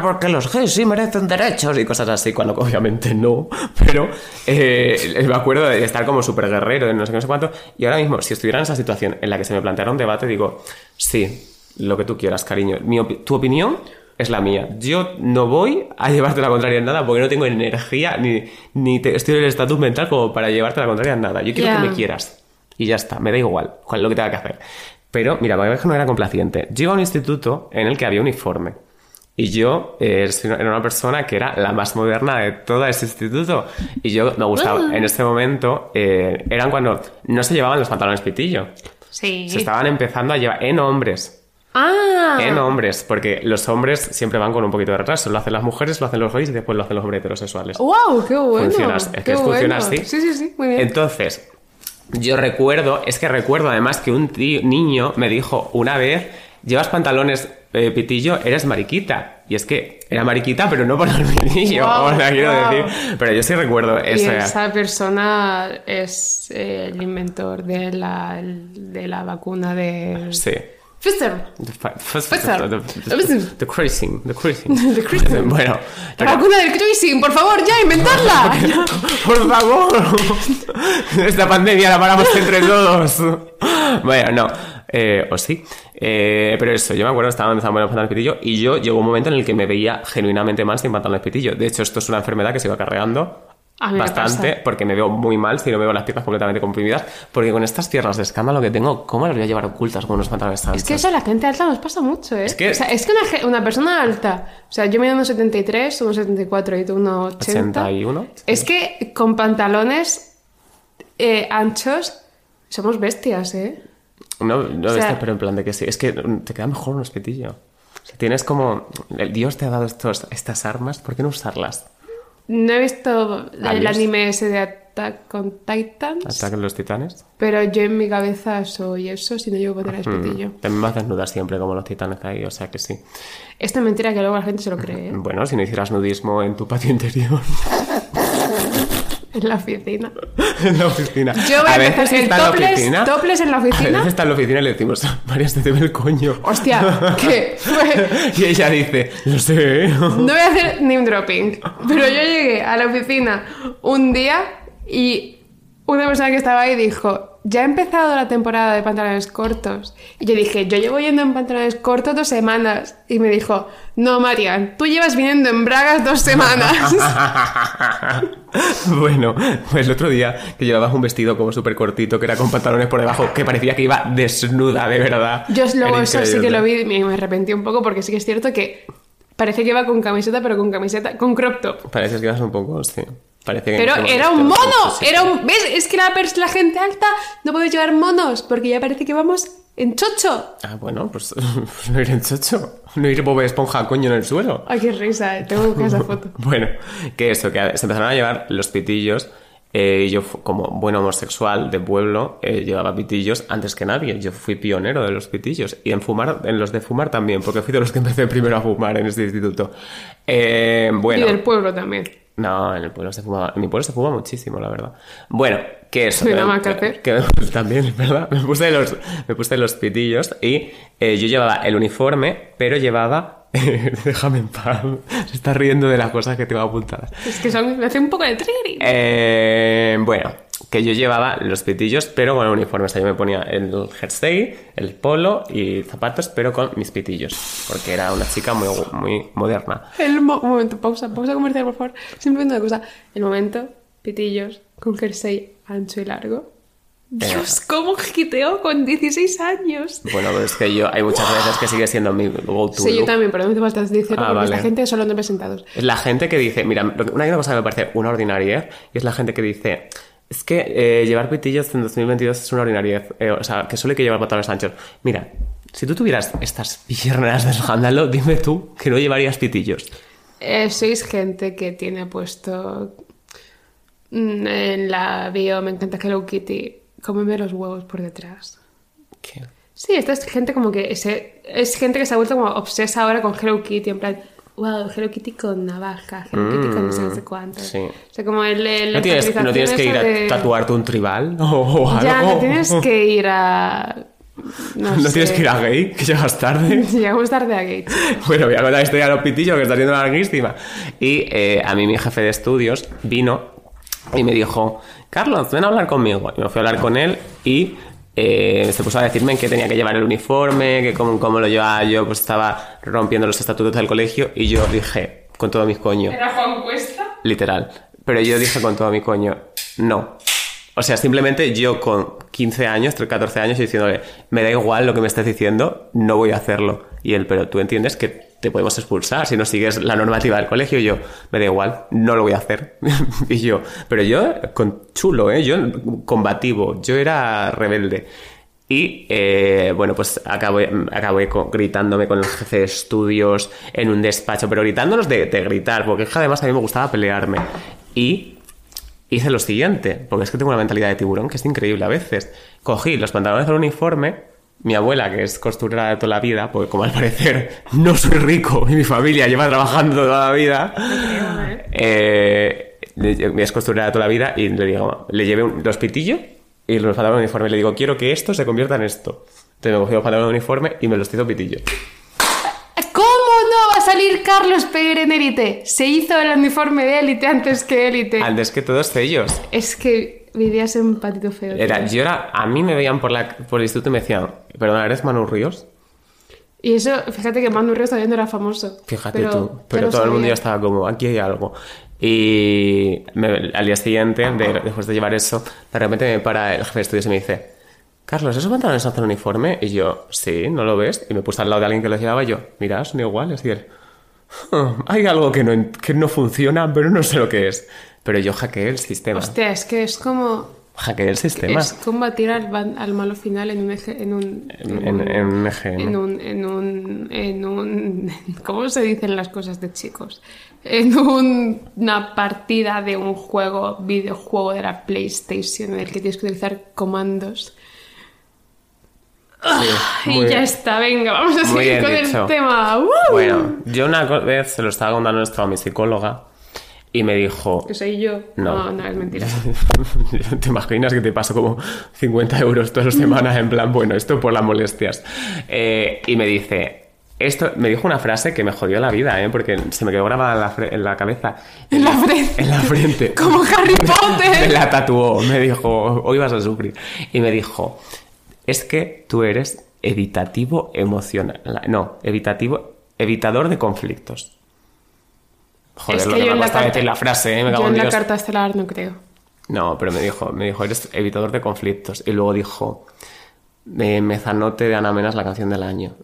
porque los gays sí merecen derechos y cosas así, cuando obviamente no, pero eh, me acuerdo de estar como súper guerrero, de no sé qué, no sé cuánto, y ahora mismo, si estuviera en esa situación en la que se me planteara un debate, digo, sí, lo que tú quieras, cariño, Mi opi- tu opinión es la mía, yo no voy a llevarte la contraria en nada porque no tengo energía ni, ni te- estoy en el estatus mental como para llevarte la contraria en nada, yo quiero que me quieras. Y ya está, me da igual cuál lo que tenga que hacer. Pero, mira, para que no era complaciente. Yo iba a un instituto en el que había uniforme. Y yo eh, era una persona que era la más moderna de todo ese instituto. Y yo me gustaba. En ese momento eh, eran cuando no se llevaban los pantalones pitillo. Sí. Se estaban empezando a llevar en hombres. Ah. En hombres, porque los hombres siempre van con un poquito de retraso. Lo hacen las mujeres, lo hacen los gays y después lo hacen los hombres heterosexuales. ¡Wow! ¡Qué bueno! Funciona, es qué que funciona bueno. así. Sí, sí, sí, muy bien. Entonces, yo recuerdo, es que recuerdo además que un tío- niño me dijo una vez, llevas pantalones eh, pitillo, eres mariquita. Y es que era mariquita, pero no por el pitillo, Wow, o sea, quiero wow. decir. Pero yo sí recuerdo y esa... esa persona es eh, el inventor de la, de la vacuna de... Sí. Pfizer. The, Pfizer. the, the the cruising. The *laughs* *laughs* bueno, La pero- vacuna del cruising, por favor, ya, inventarla. *laughs* Por favor, esta pandemia la paramos entre todos. Bueno, no, eh, o sí. Eh, pero eso, yo me acuerdo estaba empezando con los pantalones pitillo y yo llegó un momento en el que me veía genuinamente mal sin pantalones pitillo. De hecho, esto es una enfermedad que se va cargando A bastante pasa. porque me veo muy mal si no me veo las piernas completamente comprimidas. Porque con estas piernas de escándalo que tengo, ¿cómo las voy a llevar ocultas con unos pantalones tan Es que eso a la gente alta nos pasa mucho, ¿eh? Es que- O sea, es que una, persona alta, o sea, yo mido unos 73, unos 74 y tú unos 80. 81. Es que con pantalones eh, anchos somos bestias, ¿eh? No, no O sea- ves, pero en plan de que sí. Es que te queda mejor unos pitillos. O sea, tienes como. El Dios te ha dado estos, estas armas, ¿por qué no usarlas? No he visto el anime ese de Attack on Titans, Atacan los titanes. pero yo en mi cabeza soy eso si no llevo pantalones Mm, pitillo. También vas desnuda siempre, como los titanes ahí, o sea que sí. Esta es mentira que luego la gente se lo cree, ¿eh? Bueno, si no hicieras nudismo en tu patio interior, *laughs* En la oficina. *laughs* en la oficina. Yo voy a, empezar veces está en la oficina. topless en la A oficina. veces está en la oficina y le decimos, María, se te ve el coño. Hostia, *laughs* fue... Y ella dice, lo sé. ¿eh?". No voy a hacer name dropping, pero yo llegué a la oficina un día y una persona que estaba ahí dijo, ya ha empezado la temporada de pantalones cortos. Y yo dije, yo llevo yendo en pantalones cortos dos semanas. Y me dijo, no, Marian, tú llevas viniendo en bragas dos semanas. *laughs* bueno, pues el otro día que llevabas un vestido como súper cortito, que era con pantalones por debajo, que parecía que iba desnuda, de verdad. yo luego eso sí que lo vi y me arrepentí un poco porque sí que es cierto que parecía que iba con camiseta, pero con camiseta, con crop top. Pareces que ibas un poco, sí. Parecía que Pero no, era un mono, era un... ¿Ves? Es que la, la gente alta no puede llevar monos porque ya parece que vamos en chocho. Ah, bueno, pues, pues *laughs* no ir en chocho. No ir Bob Esponja coño en el suelo. Ay, qué risa, eh, tengo que buscar esa foto. *laughs* Bueno, que eso, que se empezaron a llevar los pitillos. eh, yo, como buen homosexual de pueblo, eh, llevaba pitillos antes que nadie. Yo fui pionero de los pitillos. Y en fumar, en los de fumar también, porque fui de los que empecé primero a fumar en este instituto. Eh, bueno. Y del pueblo también. No, en el pueblo se fumaba. En mi pueblo se fuma muchísimo, la verdad. Bueno, que eso. Hay que- que *laughs* también, ¿verdad? Me puse los, me puse los pitillos y eh, yo llevaba el uniforme, pero llevaba. *laughs* Déjame en paz. Se está riendo de las cosas que tengo apuntadas. Es que son, me hace un poco de triggering. Eh, bueno, que yo llevaba los pitillos, pero con el uniforme. O sea, yo me ponía el jersey, el polo y zapatos, pero con mis pitillos. Porque era una chica muy, muy moderna. El mo- un momento, pausa, pausa comercial, por favor. Simplemente una cosa. El momento, pitillos, con jersey ancho y largo. Dios, ¿cómo giteo con 16 años? Bueno, pero es que yo hay muchas veces que sigue siendo mi go-to Sí, yo también, pero no me hace falta decirlo Ah, vale. esta gente solo no presentados. Es la gente que dice, mira, una, cosa que me parece una ordinariedad y es la gente que dice, es que eh, llevar pitillos en 2022 es una ordinariedad, eh, o sea, que solo hay que llevar pantalones anchos. Mira, si tú tuvieras estas *laughs* piernas de escándalo, dime tú que no llevarías pitillos. Eh, sois gente que tiene puesto mm, en la bio, me encanta Hello Kitty, cómeme los huevos por detrás. ¿Qué? Sí, esta es gente como que se- es gente que se ha vuelto como obsesa ahora con Hello Kitty, en plan, wow, Hello Kitty con navaja, Hello Kitty con no sé, no sé cuánto. Mm, sí. O sea, como el, el- ¿No tienes, ¿No tienes que ir a de- tatuarte un tribal o, o algo? Ya, no tienes que ir a... No, *laughs* ¿No sé. tienes que ir a gay, que llegas tarde? *laughs* Llegamos tarde a Gate. *laughs* Bueno, voy a contar la historia de los pitillos que está siendo larguísima. Y eh, a mí mi jefe de estudios vino y me dijo, Carlos, ven a hablar conmigo. Y me fui a hablar con él y eh, se puso a decirme en qué tenía que llevar el uniforme, que cómo, cómo lo llevaba yo, pues estaba rompiendo los estatutos del colegio y yo dije, con todo mi coño, ¿Era Juan Cuesta? literal, pero yo dije con todo mi coño, no. O sea, simplemente yo con 15 años, 14 años, y diciéndole, me da igual lo que me estés diciendo, no voy a hacerlo. Y él, pero tú entiendes que te podemos expulsar si no sigues la normativa del colegio. Y yo, me da igual, no lo voy a hacer. *laughs* y yo, pero yo, con chulo, ¿eh? Yo combativo, yo era rebelde. Y eh, bueno, pues acabé, acabé gritándome con el jefe de estudios en un despacho, pero gritándonos de, de gritar, porque además a mí me gustaba pelearme. Y hice lo siguiente, porque es que tengo una mentalidad de tiburón que es increíble a veces. Cogí los pantalones del uniforme, mi abuela, que es costurera de toda la vida, porque como al parecer *laughs* no soy rico y mi familia lleva trabajando toda la vida, eh, es costurera de toda la vida y le digo, le llevé un- los pitillos y los pantalones del uniforme. Le digo, quiero que esto se convierta en esto. Entonces me cogí los pantalones del uniforme y me los hizo pitillo. ¿Cómo no va a salir Carlos Peguer en élite? Se hizo el uniforme de élite antes que élite. Antes que todos ellos. Es que vivías en un patito feo. Era, yo era, a mí me veían por, la, por el instituto y me decían, perdona, ¿eres Manu Ríos? Y eso, fíjate que Manu Ríos todavía no era famoso. Fíjate Pero tú. Pero lo todo el mundo ya estaba como, aquí hay algo. Y me- al día siguiente, de- después de llevar eso, de repente me para el jefe de estudios y me dice, Carlos, ¿esos pantalones hacen uniforme? Y yo, sí, ¿no lo ves? Y me puse al lado de alguien que los llevaba y yo, mira, son iguales. Y él, "Ah, hay algo que no, que no funciona, pero no sé lo que es. Pero yo hackeé el sistema. Hostia, es que es como. Hackeé el sistema. Es combatir al, malo final en un eje. En un. En- en- en un EGM. En un, en un. En un. *laughs* ¿Cómo se dicen las cosas de chicos? En un- una partida de un juego, videojuego de la PlayStation en el que tienes que utilizar comandos. Sí, Y ya está, venga, vamos a seguir con dicho. el tema. Bueno, yo una vez se lo estaba contando esto a mi psicóloga y me dijo... Que soy yo. No. no, no, es mentira. *laughs* ¿Te imaginas que te paso como 50 euros todas las semanas en plan, bueno, esto por las molestias? Eh, y me dice, esto, me dijo una frase que me jodió la vida, ¿eh? porque se me quedó grabada en la, fre- en la cabeza. En la frente. *laughs* En la frente. *laughs* Como Harry Me Potter. la tatuó, me dijo, hoy vas a sufrir. Y me dijo, es que tú eres evitativo emocional. No, evitativo, evitador de conflictos. Joder, Es lo que que yo me cuesta carta- decir la frase, ¿eh? Me cago Yo en en la carta estelar no creo. No, pero me dijo, me dijo, eres evitador de conflictos. Y luego dijo, eh, Mezanote de Ana Menas, la canción del año.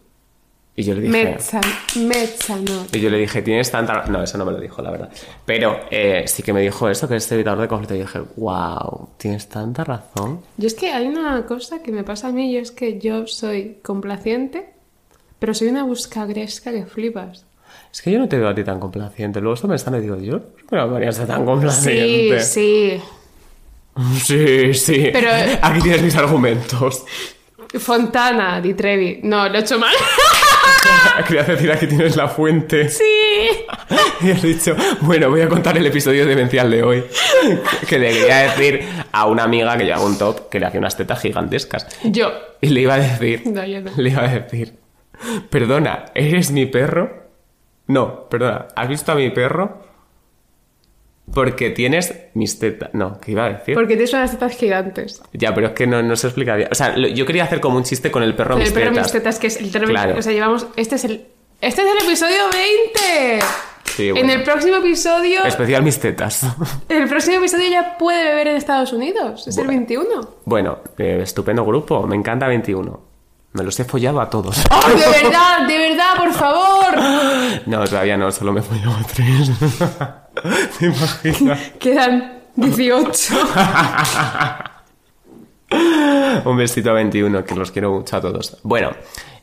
Y yo le dije... Mecha, Mechanote. Y yo le dije, tienes tanta... ra-". No, eso no me lo dijo, la verdad. Pero eh, sí que me dijo eso, que es evitador de conflictos. Y dije, wow, tienes tanta razón. Yo es que hay una cosa que me pasa a mí y es que yo soy complaciente, pero soy una buscagresca que flipas. Es que yo no te veo a ti tan complaciente. Luego estoy pensando y digo, yo no me ser tan Sí, complaciente. sí. Sí, *laughs* sí. Pero- *laughs* Aquí tienes mis argumentos. Fontana, Di Trevi. No, lo he hecho mal. *laughs* Quería decir, aquí tienes la fuente. sí. Y has dicho, bueno, voy a contar el episodio demencial de hoy. Que le quería decir a una amiga que llevaba un top que le hacía unas tetas gigantescas. Yo. Y le iba a decir, No, yo no. le iba a decir, perdona, ¿eres mi perro? No, perdona, ¿has visto a mi perro? Porque tienes mis tetas. No, ¿qué iba a decir? Porque tienes unas tetas gigantes. Ya, pero es que no, no se explica bien. O sea, lo- yo quería hacer como un chiste con el perro mis el perro tetas. mis tetas, que es literalmente. Claro. O sea, llevamos. Este es el. Este es el episodio 20. Sí, En bueno. el próximo episodio. Especial mis tetas. *laughs* En el próximo episodio ya puede beber en Estados Unidos. Es el Bueno. 21. bueno, eh, estupendo grupo. Me encanta 21. Me los he follado a todos. *laughs* ¡Oh, de verdad! ¡De verdad, por favor! *laughs* No, todavía no, solo me he follado a tres. *laughs* ¿Te imaginas? Quedan 18. Un besito a 21, que los quiero mucho a todos. Bueno,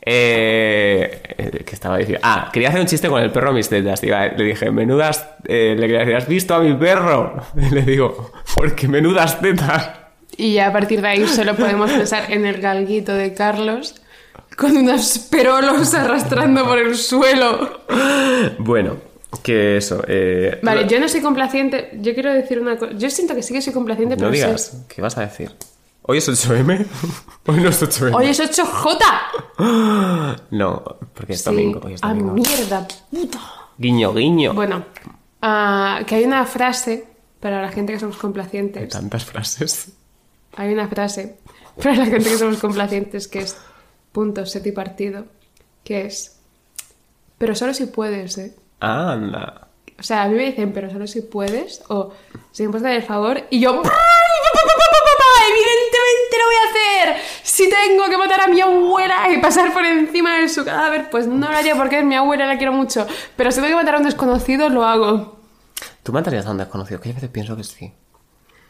eh, eh, ¿qué estaba diciendo? Ah, quería hacer un chiste con el perro mis tetas. Le dije, menudas, eh, le quería decir, ¿has visto a mi perro? Le digo, porque menudas tetas. Y ya a partir de ahí solo podemos pensar en el galguito de Carlos con unos perolos arrastrando por el suelo. Bueno, que eso. eh, Vale, yo no soy complaciente. Yo quiero decir una cosa. Yo siento que sí que soy complaciente, No pero sé- digas, ¿qué vas a decir? ¿Hoy es 8M? *laughs* Hoy no es 8M. Hoy es 8J. *gasps* No, porque es Sí. domingo. Hoy es Ah, domingo. mierda, puta. Guiño, guiño. Bueno, ah, que hay una frase para la gente que somos Hay complacientes. tantas frases. Hay una frase para la gente que somos complacientes que es punto, set y partido, que es pero solo si puedes, ¿eh? Anda. O sea, a mí me dicen, pero solo si puedes, o si me puedes dar el favor, y yo, evidentemente lo voy a hacer. Si tengo que matar a mi abuela y pasar por encima de su cadáver, pues no lo haría porque es mi abuela, la quiero mucho. Pero si tengo que matar a un desconocido, lo hago. ¿Tú matarías a un desconocido? Que yo a veces pienso que sí.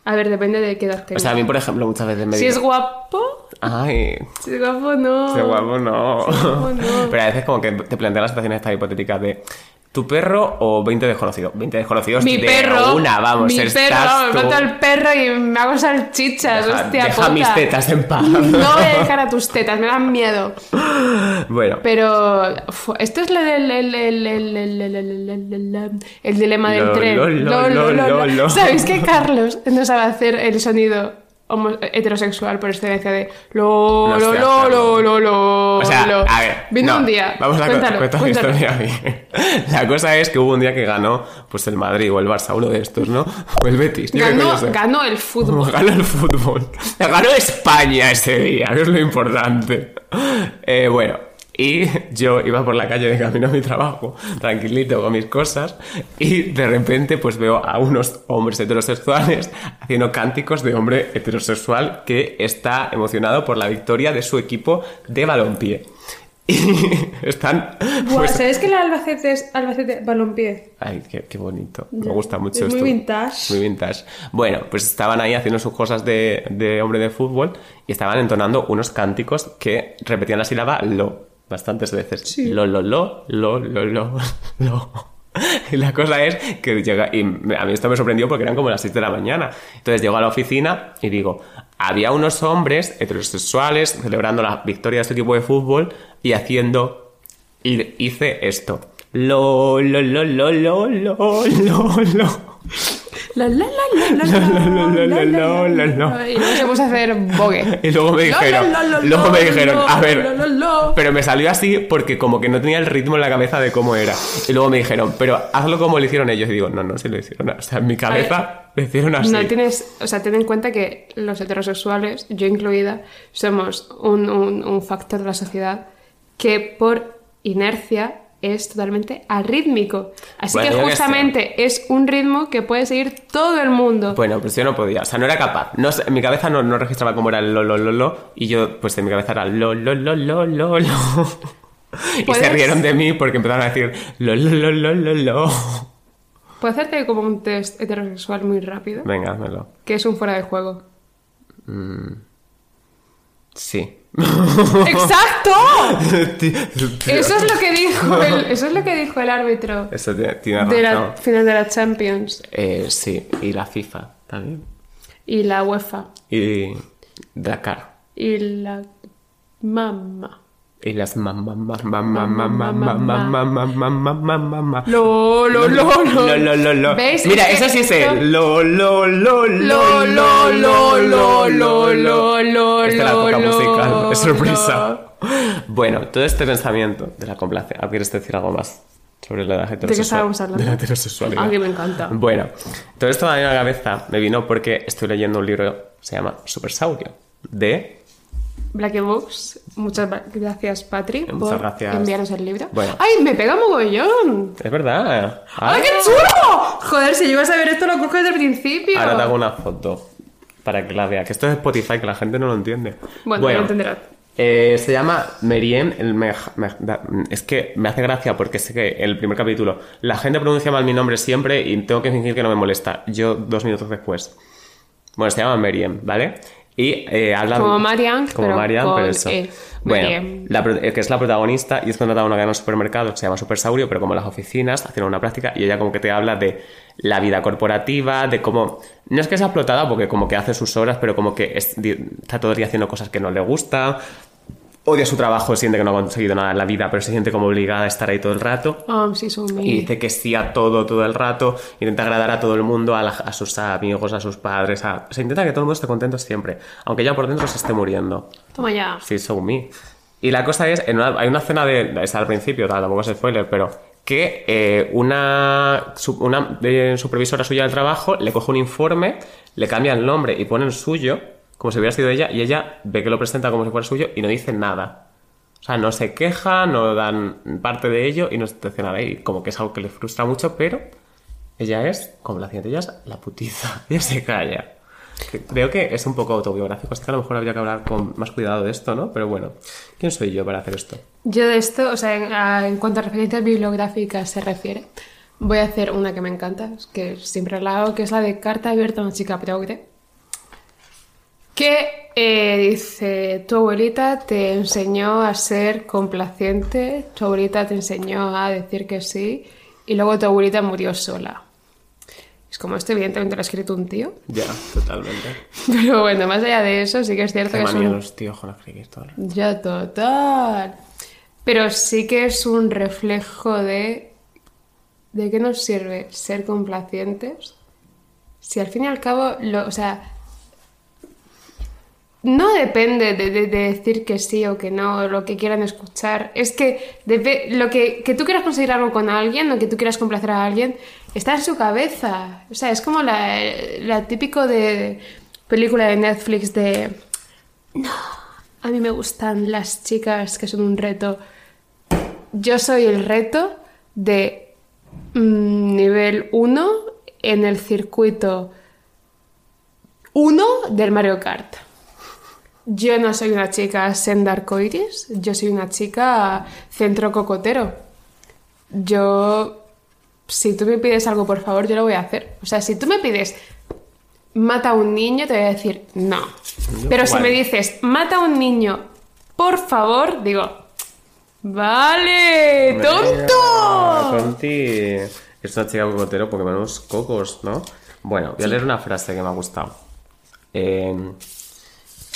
A ver, depende de qué edad tenga. O sea, a mí, por ejemplo, muchas veces me si digo- es guapo, Ay, Sí, guapo no. qué guapo no. guapo no. Pero a veces como que te plantean las situaciones estas hipotéticas de ¿tu perro o 20 desconocidos? 20 desconocidos Mi de perro. una, vamos, Mi perro. Me mato al perro y me hago salchichas. Deja- hostia deja puta. mis tetas en paz. No voy a dejar a tus tetas, me dan miedo. Bueno, Pero esto es lo del el, el, dilema del tren. lo, lo, lo, lo, lo. ¿Sabéis que Carlos no sabe hacer el sonido heterosexual por excelencia de lo, lo, lo, lo, lo, lo, O sea, lo? a ver. Vino no, un día. Vamos a contar cuéntalo. historia bien. *laughs* La cosa es que hubo un día que ganó pues el Madrid o el Barça, uno de estos, ¿no? O el Betis. Ganó, ganó el fútbol. *laughs* Ganó el fútbol. Ganó España ese día, que es lo importante. Eh, bueno, y *laughs* yo iba por la calle de camino a mi trabajo, tranquilito con mis cosas, y de repente pues veo a unos hombres heterosexuales haciendo cánticos de hombre heterosexual que está emocionado por la victoria de su equipo de balompié. *laughs* Y están... Buah, pues- ¿Sabes que el Albacete es Albacete Balompié? Ay, qué, qué bonito. Me Ya. gusta mucho Es muy esto. vintage. Muy vintage. Bueno, pues estaban ahí haciendo sus cosas de, de hombre de fútbol y estaban entonando unos cánticos que repetían la sílaba lo bastantes veces. Sí. Lo, lo, lo, lo, lo, lo, lo. Y la cosa es que llega, y a mí esto me sorprendió porque eran como las 6 de la mañana. Entonces llego a la oficina y digo, había unos hombres heterosexuales celebrando la victoria de su equipo de fútbol y haciendo y hice esto. Lo, lo, lo, lo, lo, lo, lo, lo. La, la, la, la, la, La, la, la, la, la, la. Y luego se puso a hacer bogue. Y luego me dijeron, luego me dijeron, a ver, pero me salió así porque como que no tenía el ritmo en la cabeza de cómo era. Y luego me dijeron, pero hazlo como lo hicieron ellos. Y digo, no, no, sí lo hicieron. O sea, en mi cabeza lo hicieron así. No tienes, o sea, ten en cuenta que los heterosexuales, yo incluida, somos un, un- un factor de la sociedad que por inercia es totalmente arrítmico. Así Bueno, que justamente es un ritmo que puede seguir todo el mundo. Bueno, pues yo no podía, o sea, no era capaz. No, en mi cabeza no, no registraba cómo era el lo, lo, lo, lo, y yo, pues en mi cabeza era lo, lo, lo, lo, lo, lo. Y se rieron de mí porque empezaron a decir lo, lo, lo, lo, lo, lo. Puedo hacerte como un test heterosexual muy rápido, Venga, que es un fuera de juego. Sí. ¡Exacto! *laughs* Eso es lo que dijo el, eso es lo que dijo el árbitro Eso tiene, tiene de razón. la final de la Champions Eh, sí, y la FIFA también. y la UEFA Y Dakar. y la mamá. Y las mamá, mamá. Lo, lo, lo, lo. Lo, lo, lo, lo. ¿Veis? Mira, eso sí es el lo, lo, lo, Lo, lo, lo, lo, lo, lo, lo, Esta es la lo, musical, es sorpresa. Bueno, todo este pensamiento de la complacencia. ¿Ah, ¿Quieres decir algo más sobre la heterosexual? De la heterosexualidad. Ah, que me encanta. Bueno, todo esto a mí a la cabeza me vino porque estoy leyendo un libro que se llama Supersaurio, de Black Books, muchas gracias, Patri, Muchas por gracias. enviarnos el libro. Bueno. ¡Ay, me pega mogollón! Es verdad. ¡Ay, qué chulo! Joder, si llegas a ver esto, lo cojo desde el principio. Ahora te hago una foto para que la vea. Que esto es Spotify, que la gente no lo entiende. Bueno, lo entenderá. eh, se llama Meriem el Es que me hace gracia porque sé que el primer capítulo la gente pronuncia mal mi nombre siempre y tengo que fingir que no me molesta. Yo dos minutos después. Bueno, se llama Meriem, ¿vale? Y eh, habla... Como Marianne, Como pero Marianne, con pero eso. E. Bueno, la eh, que es la protagonista y es contratada a una cadena de supermercados que se llama Supersaurio, pero como las oficinas, haciendo una práctica y ella como que te habla de la vida corporativa, de cómo... No es que sea explotada porque como que hace sus horas, pero como que es- está todo el día haciendo cosas que no le gusta, odia su trabajo, siente que no ha conseguido nada en la vida, pero se siente como obligada a estar ahí todo el rato. Ah, sí, son Y dice que sí a todo, todo el rato. Intenta agradar a todo el mundo, a, la- a sus amigos, a sus padres. A... Se intenta que todo el mundo esté contento siempre. Aunque ella por dentro se esté muriendo. Toma ya. Sí, so me. Y la cosa es, en una- hay una escena de, es al principio, tal, tampoco es spoiler, pero que eh, una, una eh, supervisora suya del trabajo le coge un informe, le cambia el nombre y pone el suyo, como si hubiera sido ella, y ella ve que lo presenta como si fuera suyo y no dice nada. O sea, no se queja, no dan parte de ello y no se dice nada. Y como que es algo que le frustra mucho, pero ella es, como la siguiente, ella es la putiza. *laughs* Ella se calla. Creo que es un poco autobiográfico, así que a lo mejor habría que hablar con más cuidado de esto, ¿no? Pero bueno, ¿quién soy yo para hacer esto? Yo de esto, o sea, en cuanto a referencias bibliográficas se refiere, voy a hacer una que me encanta, que siempre la hago, que es la de Carta abierta a una chica progre. Que eh, dice, tu abuelita te enseñó a ser complaciente, tu abuelita te enseñó a decir que sí, y luego tu abuelita murió sola. Es como esto, evidentemente lo ha escrito un tío. Ya, totalmente. *laughs* Pero bueno, más allá de eso, sí que es cierto Qué que es un... los tíos con. Ya, total. Pero sí que es un reflejo de... ¿De qué nos sirve ser complacientes? Si al fin y al cabo, lo, o sea, no depende de, de- de decir que sí o que no, lo que quieran escuchar. Es que lo que, que tú quieras conseguir algo con alguien o que tú quieras complacer a alguien está en su cabeza. O sea, es como la, la típico de película de Netflix de no, a mí me gustan las chicas que son un reto. Yo soy el reto de mm, nivel 1 en el circuito 1 del Mario Kart. Yo no soy una chica senda arcoiris, yo soy una chica centro cocotero. Yo, si tú me pides algo, por favor, yo lo voy a hacer. O sea, si tú me pides mata a un niño, te voy a decir no. Pero si me dices mata a un niño, por favor, digo, vale, tonto. Tonti. Es una chica cocotero porque menos cocos, ¿no? Bueno, voy a leer una frase que me ha gustado. Eh,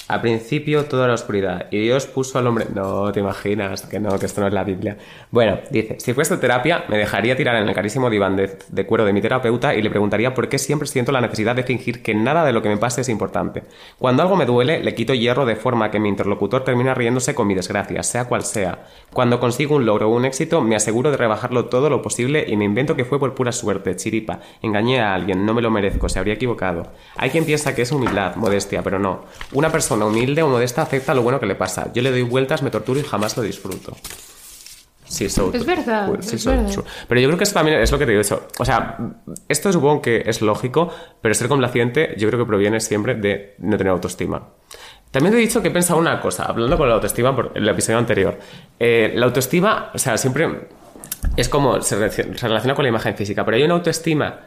al principio toda la oscuridad y Dios puso al hombre... No, te imaginas que no, que esto no es la Biblia. Bueno, dice, si fuese terapia me dejaría tirar en el carísimo diván de, de cuero de mi terapeuta y le preguntaría por qué siempre siento la necesidad de fingir que nada de lo que me pase es importante. Cuando algo me duele, le quito hierro de forma que mi interlocutor termina riéndose con mi desgracia, sea cual sea. Cuando consigo un logro o un éxito, me aseguro de rebajarlo todo lo posible y me invento que fue por pura suerte, chiripa. Engañé a alguien, no me lo merezco, se habría equivocado. Hay quien piensa que es humildad, modestia, pero no. Una persona humilde o modesta acepta lo bueno que le pasa. Yo le doy vueltas, me torturo y jamás lo disfruto. Sí, so Es verdad, true. Sí, es so verdad. true. Pero yo creo que eso también es lo que te he dicho. O sea, esto supongo que es lógico, pero ser complaciente yo creo que proviene siempre de no tener autoestima. También te he dicho que he pensado una cosa, hablando con la autoestima por el episodio anterior. Eh, la autoestima, o sea, siempre es como se relaciona con la imagen física, pero hay una autoestima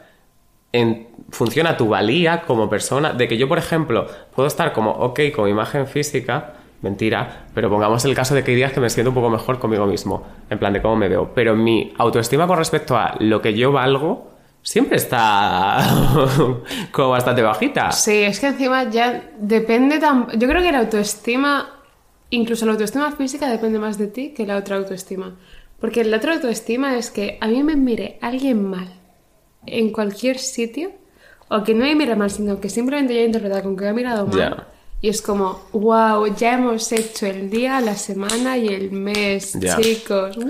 en función a tu valía como persona, de que yo, por ejemplo, puedo estar como ok con imagen física, mentira, pero pongamos el caso de que hay días que me siento un poco mejor conmigo mismo, en plan de cómo me veo, pero mi autoestima con respecto a lo que yo valgo siempre está *laughs* como bastante bajita. Sí, es que encima ya depende tan... Yo creo que la autoestima, incluso la autoestima física depende más de ti que la otra autoestima. Porque la otra autoestima es que a mí me mire alguien mal en cualquier sitio, o que no me mire mal, sino que simplemente yo he interpretado con que ha mirado mal. Ya. Y es como, wow, ya hemos hecho el día, la semana y el mes, Ya. chicos. A mí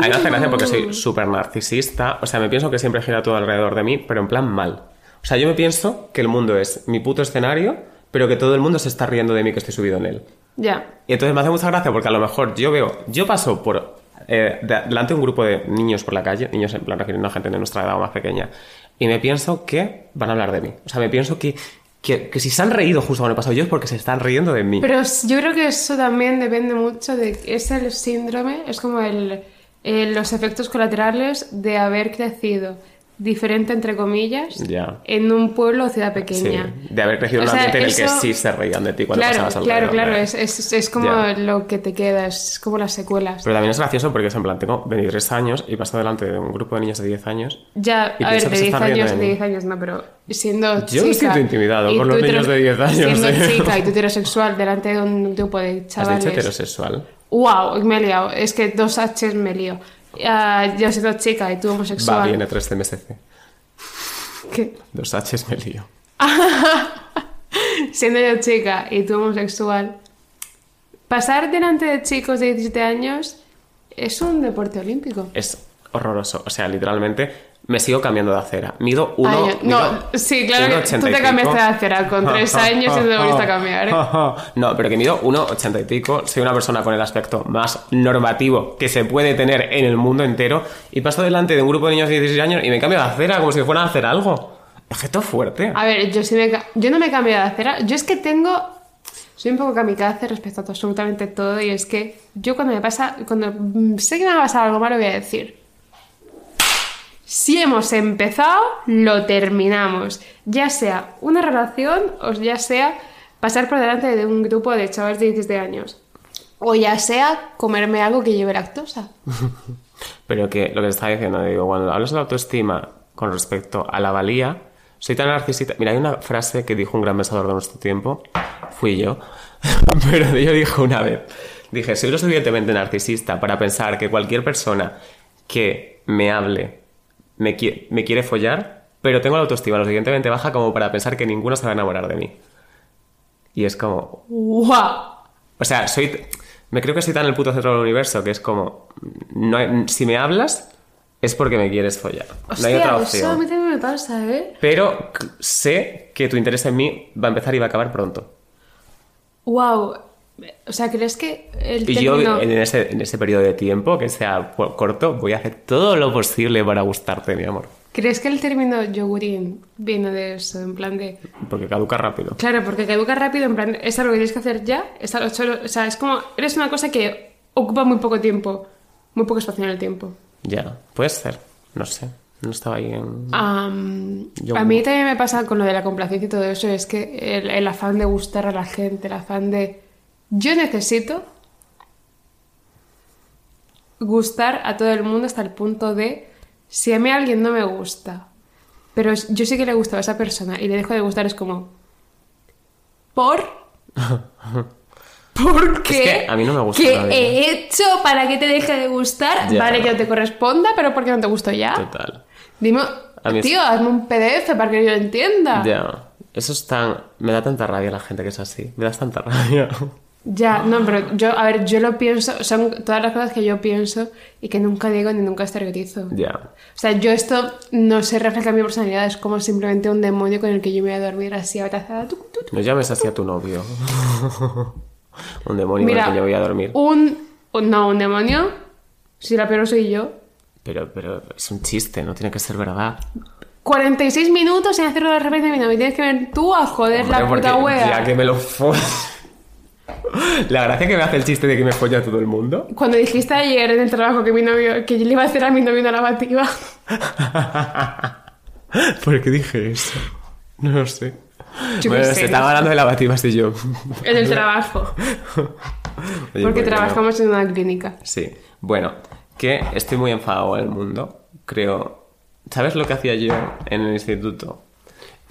me hace gracia porque soy súper narcisista. O sea, me pienso que siempre gira todo alrededor de mí, pero en plan mal. O sea, yo me pienso que el mundo es mi puto escenario, pero que todo el mundo se está riendo de mí que estoy subido en él. Ya. Y entonces me hace mucha gracia porque a lo mejor yo veo, yo paso por eh, de- delante de un grupo de niños por la calle, niños en plan refiriendo a gente de nuestra edad más pequeña, y me pienso que van a hablar de mí. O sea, me pienso que, que, que si se han reído justo cuando he pasado yo porque se están riendo de mí. Pero yo creo que eso también depende mucho de... Es el síndrome, es como el, el- los efectos colaterales de haber crecido diferente, entre comillas, en un pueblo o ciudad Sí, pequeña. de haber crecido en un sea, ambiente en el que sí se reían de ti cuando Claro, pasabas claro, alrededor. claro, ¿eh? es, es, es como lo que te queda, es como las secuelas. Pero también es gracioso porque es en plan, tengo 23 años y paso delante de un grupo de niños de 10 años. Ya, Y a ver, de que se 10 están riendo años, de de mí. 10 años no, pero siendo Yo me siento intimidado por los niños de 10 años, Siendo ¿eh? chica y tú heterosexual *laughs* delante de un grupo de ¿Has dicho chavales... heterosexual? Wow, me he liado. Es que dos H's me lío. Ah, yo soy chica y tú homosexual. Va bien, 3 de MSC. ¿Qué? Dos H's me lío. *laughs* Siendo yo chica y tú homosexual, pasar delante de chicos de 17 años es un deporte olímpico. Es horroroso. O sea, literalmente me sigo cambiando de acera. Mido uno. Año- no, mido sí, claro que 1,80 tú te cambiaste de acera con tres *laughs* años y te volviste a cambiar, ¿eh? *laughs* No, pero que mido 1,80 y pico. Soy una persona con el aspecto más normativo que se puede tener en el mundo entero. Y paso delante de un grupo de niños de 16 años y me cambio de acera como si fueran a hacer algo. Es fuerte. A ver, yo sí me yo no me he cambiado de acera. Yo es que tengo. Soy un poco kamikaze respecto a absolutamente todo. Y es que yo cuando me pasa. Cuando mm, sé que me va a pasar algo malo, voy a decir. Si hemos empezado, lo terminamos. Ya sea una relación o ya sea pasar por delante de un grupo de chavales de 17 años. O ya sea comerme algo que lleve lactosa. *laughs* Pero que lo que te estaba diciendo, digo, cuando hablas de la autoestima con respecto a la valía, soy tan narcisista. Mira, hay una frase que dijo un gran pensador de nuestro tiempo, fui yo, *laughs* pero yo dijo una vez, dije, soy lo suficientemente narcisista para pensar que cualquier persona que me hable me, qui- me quiere follar, pero tengo la autoestima lo suficientemente baja como para pensar que ninguno se va a enamorar de mí. Y es como, ¡Guau! o sea, soy. Me creo que soy tan el puto centro del universo que es como. No hay- si me hablas, es porque me quieres follar. no hay otra Hostia, eso a mí opción. también me pasa, ¿eh? Pero sé que tu interés en mí va a empezar y va a acabar pronto. Wow. O sea, ¿crees que el Y yo término... en ese, en ese periodo de tiempo, que sea corto, voy a hacer todo lo posible para gustarte, mi amor. ¿Crees que el término yogurín viene de eso? En plan de... Porque caduca rápido. Claro, porque caduca rápido, en plan, es algo que tienes que hacer ya, es algo solo- o sea, es como, eres una cosa que ocupa muy poco tiempo, muy poco espacio en el tiempo. Ya, puede ser. No sé. No estaba ahí en. Yo- a mí también me pasa con lo de la complacencia y todo eso, es que el, el afán de gustar a la gente, el afán de... Yo necesito gustar a todo el mundo hasta el punto de, si a mí alguien no me gusta, pero yo sí que le gusta a esa persona y le dejo de gustar, es como... ¿Por? *laughs* ¿Por qué? que a mí no me gusta ¿Qué nadie. he hecho para que te deje de gustar? Ya. Vale, que no te corresponda, pero ¿por qué no te gusto ya? Total. Dime, es- tío, hazme un PDF para que yo lo entienda. Ya. Ya. Eso es tan. Me da tanta rabia la gente que es así. Me das tanta rabia. No, pero yo, a ver, yo lo pienso, son todas las cosas que yo pienso y que nunca digo ni nunca exteriorizo. ya. O sea, yo esto no se refleja en mi personalidad, es como simplemente un demonio con el que yo me voy a dormir así abrazada. No llames así a tu novio. *laughs* un demonio Mira, con el que yo voy a dormir. Un, un- no, un demonio, si la peor soy yo. Pero, pero es un chiste, no tiene que ser verdad. 46 minutos sin hacerlo de repente, mira, me tienes que ver tú a joder la Hombre, puta porque wea. Ya que me lo. *laughs* *laughs* La gracia que me hace el chiste de que me folla a todo el mundo. Cuando dijiste ayer en el trabajo que mi novio, que yo le iba a hacer a mi novio una lavativa. *laughs* ¿Por qué dije eso? No lo sé. Yo bueno, se estaba hablando de lavativas y yo. En el *laughs* trabajo. Oye, Porque ¿por qué no? trabajamos en una clínica. Sí. Bueno, que estoy muy enfadado en el mundo. Creo. ¿Sabes lo que hacía yo en el instituto?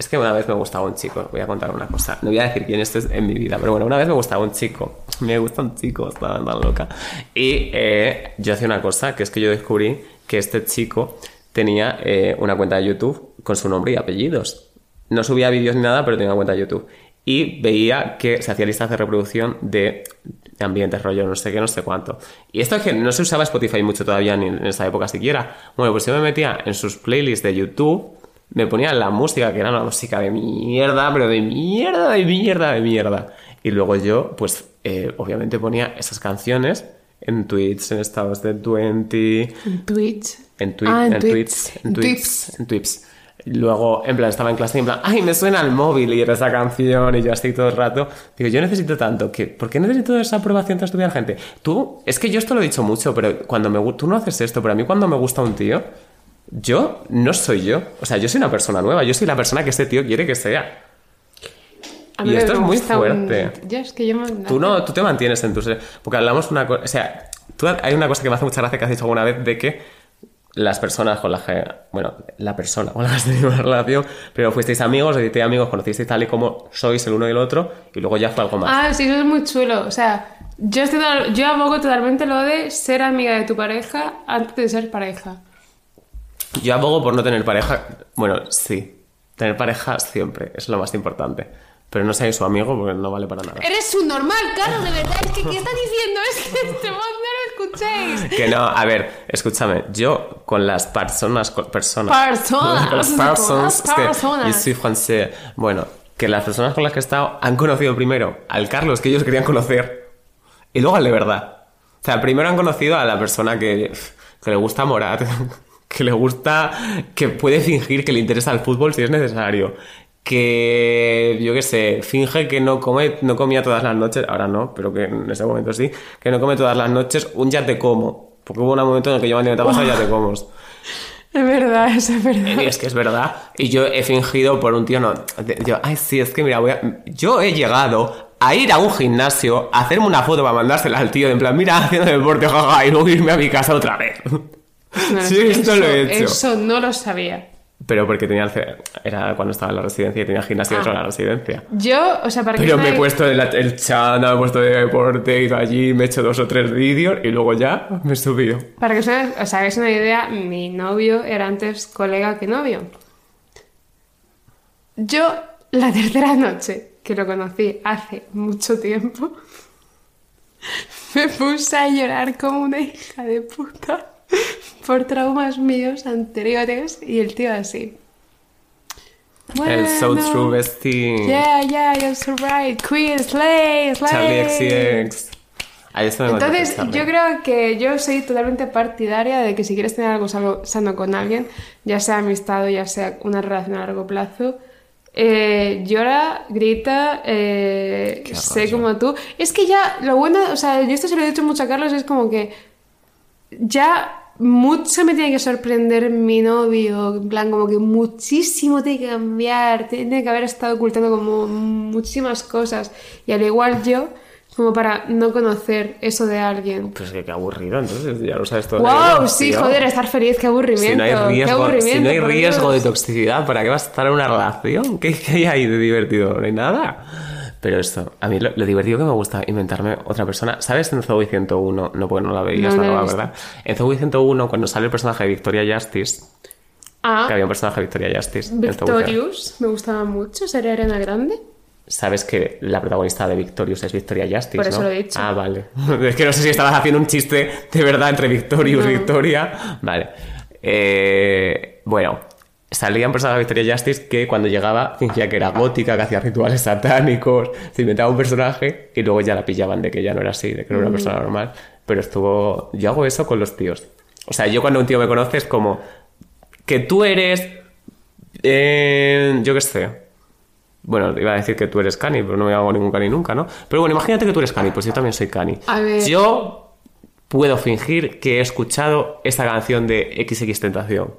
Es que una vez me gustaba un chico. Voy a contar una cosa. No voy a decir quién este es en mi vida, pero bueno, una vez me gustaba un chico. *laughs* Me gusta un chico, estaba tan loca. Y eh, yo hacía una cosa, que es que yo descubrí que este chico tenía eh, una cuenta de YouTube con su nombre y apellidos. No subía vídeos ni nada, pero tenía una cuenta de YouTube. Y veía que se hacía listas de reproducción de ambientes, rollo, no sé qué, no sé cuánto. Y esto es que no se usaba Spotify mucho todavía ni en esa época siquiera. Bueno, pues yo me metía en sus playlists de YouTube, me ponía la música, que era una música de mierda, pero de mierda, de mierda, de mierda. Y luego yo, pues, eh, obviamente ponía esas canciones en tweets, en estados de 20, En Twitch. en, tweet, Ah, en, en tweets, tweets. en tweets, en tweets. Luego, en plan, estaba en clase y en plan, ay, me suena el móvil y era esa canción y yo así todo el rato. Digo, yo necesito tanto, que ¿por qué necesito esa aprobación tras estudiar gente? Tú, es que yo esto lo he dicho mucho, pero cuando me tú no haces esto, pero a mí cuando me gusta un tío, yo no soy yo. O sea, yo soy una persona nueva, yo soy la persona que ese tío quiere que sea. A Y esto es muy gusta un- fuerte. Yo es que yo me... Tú no, tú te mantienes en tus... Porque hablamos una cosa... O sea, tú, hay una cosa que me hace mucha gracia que has dicho alguna vez de que las personas con las que... Bueno, la persona con la que has tenido una relación, pero fuisteis amigos, hicisteis amigos, conocisteis tal y como sois el uno y el otro, y luego ya fue algo más. Ah, sí, eso es muy chulo. O sea, yo, estoy yo abogo totalmente lo de ser amiga de tu pareja antes de ser pareja. Yo abogo por no tener pareja... Bueno, sí. Tener pareja siempre, es lo más importante. Pero no seáis su amigo porque no vale para nada. Eres un normal, Carlos, de verdad. Es que, ¿qué estás diciendo? Es que este voz no lo escuchéis. Que no, a ver, escúchame, yo con las personas, con personas, Personas, las las personas, que personas. yo soy francés, bueno, que las personas con las que he estado han conocido primero al Carlos que ellos querían conocer y luego al de verdad. O sea, primero han conocido a la persona que, que le gusta Morat, *laughs* que le gusta, que puede fingir que le interesa el fútbol si es necesario. Que, yo qué sé, finge que no come, no comía todas las noches, ahora no, pero que en ese momento sí, que no come todas las noches un ya te como. Porque hubo un momento en el que yo me pasa ya te comos. *laughs* Es verdad, eso es verdad. Es que es verdad. Y yo he fingido por un tío, no. Yo, ay, sí, es que mira, voy a- yo he llegado a ir a un gimnasio, a hacerme una foto para mandársela al tío, en plan, mira, haciendo deporte, jaja, y luego irme a mi casa otra vez. *laughs* No, sí, esto lo he hecho. Eso no lo sabía. Pero porque tenía el era cuando estaba en la residencia y tenía gimnasio dentro de la residencia. Yo, o sea, para que Pero me he puesto el, el chana, me he puesto de deporte, he ido allí, me he hecho dos o tres vídeos y luego ya me he subido. Para que os hagáis una idea, mi novio era antes colega que novio. Yo, la *laughs* tercera noche que lo conocí hace mucho tiempo, *laughs* me puse a llorar como una hija de puta por traumas míos anteriores y el tío así. El So Bueno, True Bestie. Yeah, yeah, you're so right. Queen, Slay, Slay. Charlie XCX. Ahí está Entonces, yo creo que yo soy totalmente partidaria de que si quieres tener algo sano, sano con alguien, ya sea amistad o ya sea una relación a largo plazo, eh, llora, grita, eh, sé como tú. Es que ya, lo bueno, o sea, yo esto se lo he dicho mucho a Carlos, es como que ya mucho me tiene que sorprender mi novio, en plan, como que muchísimo tiene que cambiar, tiene que haber estado ocultando como muchísimas cosas. Y al igual yo, como para no conocer eso de alguien. Pues que qué aburrido, entonces ya lo sabes todo. ¡Wow! Sí, joder, estar feliz, qué aburrimiento. Si no hay qué riesgo, aburrimiento. si no hay riesgo de toxicidad, ¿para qué vas a estar en una relación? ¿Qué, qué hay de divertido? No hay nada. Pero esto, a mí lo, lo divertido que me gusta inventarme otra persona. ¿Sabes en Zoe 101? No, porque no la veías, No, no, no la verdad. En Zoe 101, cuando sale el personaje de Victoria Justice, Ah, que había un personaje de Victoria Justice. en Zoe 101. Victorious, me gustaba mucho, sería Arena Grande. Sabes que la protagonista de Victorious es Victoria Justice, Por eso ¿no? lo he dicho. Ah, vale. *laughs* Es que no sé si estabas haciendo un chiste de verdad entre Victorious y No. Victoria. Vale. Eh, bueno, salía un personaje de Victoria Justice que cuando llegaba fingía que era gótica, que hacía rituales satánicos, se inventaba un personaje y luego ya la pillaban de que ya no era así, de que no era una persona normal. Pero estuvo... Yo hago eso con los tíos. O sea, yo cuando un tío me conoce es como que tú eres... eh, yo qué sé. Bueno, iba a decir que tú eres cani, pero no me hago ningún cani nunca, ¿no? Pero bueno, imagínate que tú eres cani, pues yo también soy cani. A ver. Yo puedo fingir que he escuchado esta canción de XX Tentación.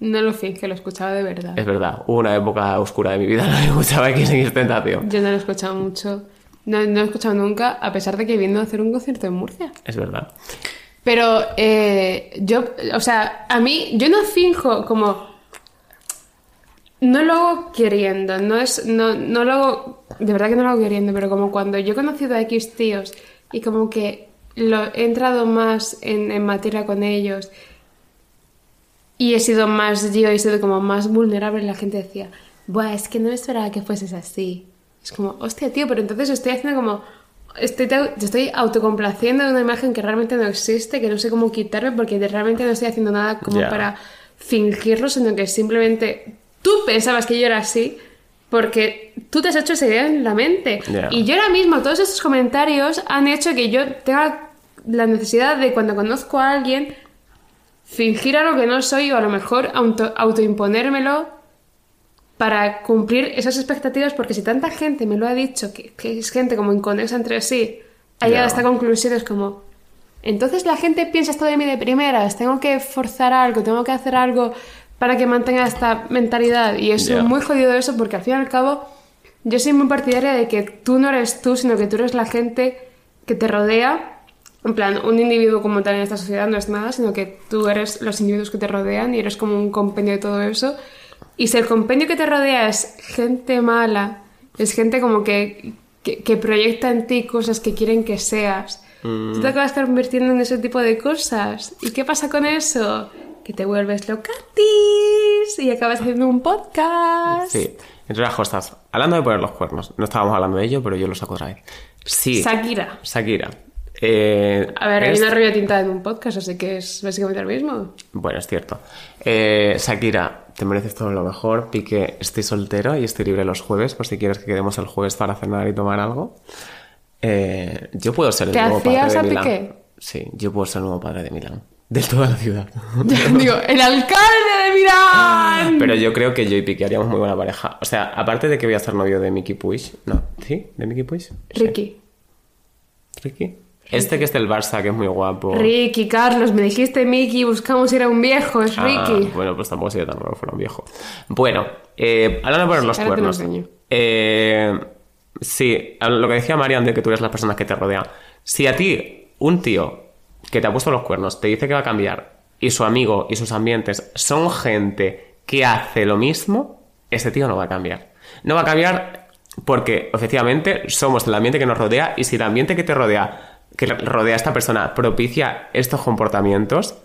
No lo finge, lo escuchaba de verdad. Es verdad, hubo una época oscura de mi vida en la que *laughs* escuchaba XX Tentación. Yo no lo he escuchado mucho. No, no lo he escuchado nunca, a pesar de que vino a hacer un concierto en Murcia. Es verdad. Pero eh, yo, o sea, a mí, yo no finjo como. No lo hago queriendo, no es. No, no lo hago. De verdad que no lo hago queriendo, pero como cuando yo he conocido a X tíos y como que lo, he entrado más en, en materia con ellos y he sido más yo, he sido como más vulnerable, la gente decía, Buah, es que no me esperaba que fueses así. Es como, hostia, tío, pero entonces estoy haciendo como. Estoy, te estoy autocomplaciendo de una imagen que realmente no existe, que no sé cómo quitarme, porque realmente no estoy haciendo nada como para fingirlo, sino que simplemente tú pensabas que yo era así, porque tú te has hecho esa idea en la mente. Y yo ahora mismo, todos esos comentarios han hecho que yo tenga la necesidad de cuando conozco a alguien fingir algo que no soy o a lo mejor auto, autoimponérmelo para cumplir esas expectativas, porque si tanta gente me lo ha dicho, que, que es gente como inconexa entre sí, ha llegado a esta conclusión, es como, entonces la gente piensa esto de mí de primeras, tengo que forzar algo, tengo que hacer algo para que mantenga esta mentalidad, y es muy jodido eso, porque al fin y al cabo, yo soy muy partidaria de que tú no eres tú, sino que tú eres la gente que te rodea. En plan, un individuo como tal en esta sociedad no es nada, sino que tú eres los individuos que te rodean y eres como un compendio de todo eso. Y si el compendio que te rodea es gente mala, es gente como que, que, que proyecta en ti cosas que quieren que seas, tú te acabas convirtiendo en ese tipo de cosas. ¿Y qué pasa con eso? Que te vuelves locatis y acabas haciendo un podcast. Sí. Entre las cosas, hablando de poner los cuernos, no estábamos hablando de ello, pero yo lo saco otra vez. Sí. Shakira. Shakira. Eh, A ver, hay una rubia tintada en un podcast, así que es básicamente lo mismo. Bueno, es cierto. Eh, Shakira, te mereces todo lo mejor. Pique, estoy soltero y estoy libre los jueves, por si quieres que quedemos el jueves para cenar y tomar algo. Eh, yo puedo ser el ¿Te nuevo padre hacías de a Milán. Piqué? Sí, yo puedo ser el nuevo padre de Milán. De toda la ciudad. *laughs* Digo, el alcalde de Milán. Pero yo creo que yo y Piqué haríamos muy buena pareja. O sea, aparte de que voy a ser novio de Mickey Puig. No, ¿sí? ¿De Mickey Puig? Sí. Ricky. Este que es del Barça, que es muy guapo. Ricky, Carlos, me dijiste Mickey, buscamos ir a un viejo, es Ah, Ricky. bueno, pues tampoco sería tan raro fuera un viejo. Bueno, eh, hablando de poner los ahora te lo cuernos. enseño. Eh, sí, lo que decía Marian de que tú eres las personas que te rodean. Si a ti, un tío que te ha puesto los cuernos, te dice que va a cambiar, y su amigo y sus ambientes son gente que hace lo mismo, ese tío no va a cambiar. No va a cambiar porque, efectivamente, somos el ambiente que nos rodea, y si el ambiente que te rodea, que rodea a esta persona, propicia estos comportamientos,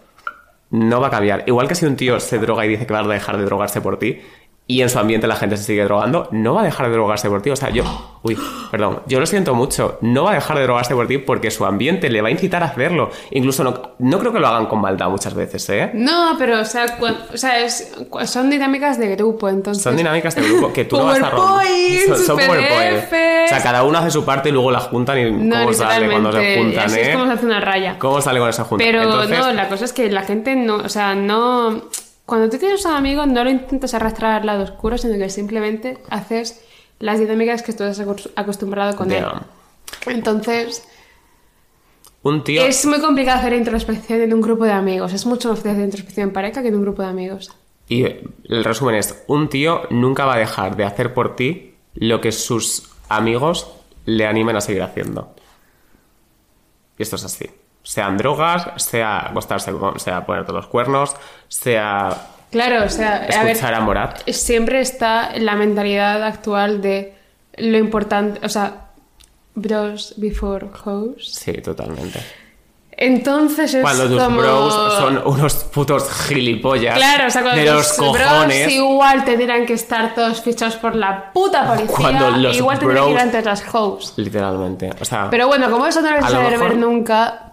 no va a cambiar. Igual que si un tío se droga y dice que va a dejar de drogarse por ti y en su ambiente la gente se sigue drogando, no va a dejar de drogarse por ti. O sea, yo, uy, perdón, yo lo siento mucho, no va a dejar de drogarse por ti porque su ambiente le va a incitar a hacerlo. Incluso no, no creo que lo hagan con maldad muchas veces, ¿eh? No, pero, o sea, o sea es- son dinámicas de grupo, entonces. Son dinámicas de grupo que tú no vas a Son, son PowerPoint. O sea, cada uno hace su parte y luego la juntan y No, cómo sale cuando se juntan, así ¿eh? es como se hace una raya. ¿Cómo sale con esa junta? Pero Entonces, no, la cosa es que la gente no, o sea, no... Cuando tú tienes un amigo no lo intentas arrastrar al lado oscuro, sino que simplemente haces las dinámicas que tú estás acos- acostumbrado con él. Entonces, un tío... es muy complicado hacer introspección en un grupo de amigos. Es mucho más fácil hacer introspección en pareja que en un grupo de amigos. Y el resumen es, un tío nunca va a dejar de hacer por ti lo que sus amigos le animen a seguir haciendo. Y esto es así. Sean drogas, sea acostarse con, sea ponerte los cuernos, sea Claro, o sea, a ver, escuchar a Morat. siempre está la mentalidad actual de lo importante, o sea, bros before hoes. Sí, totalmente. Entonces es Cuando tus como... bros son unos putos gilipollas Claro, o sea, cuando de los tus cojones. bros igual tendrían que estar todos fichados por la puta policía, Cuando los igual tendrían que ir bros- ante las hoes. Literalmente. O sea, Pero bueno, como eso no lo vais A a mejor- ver nunca,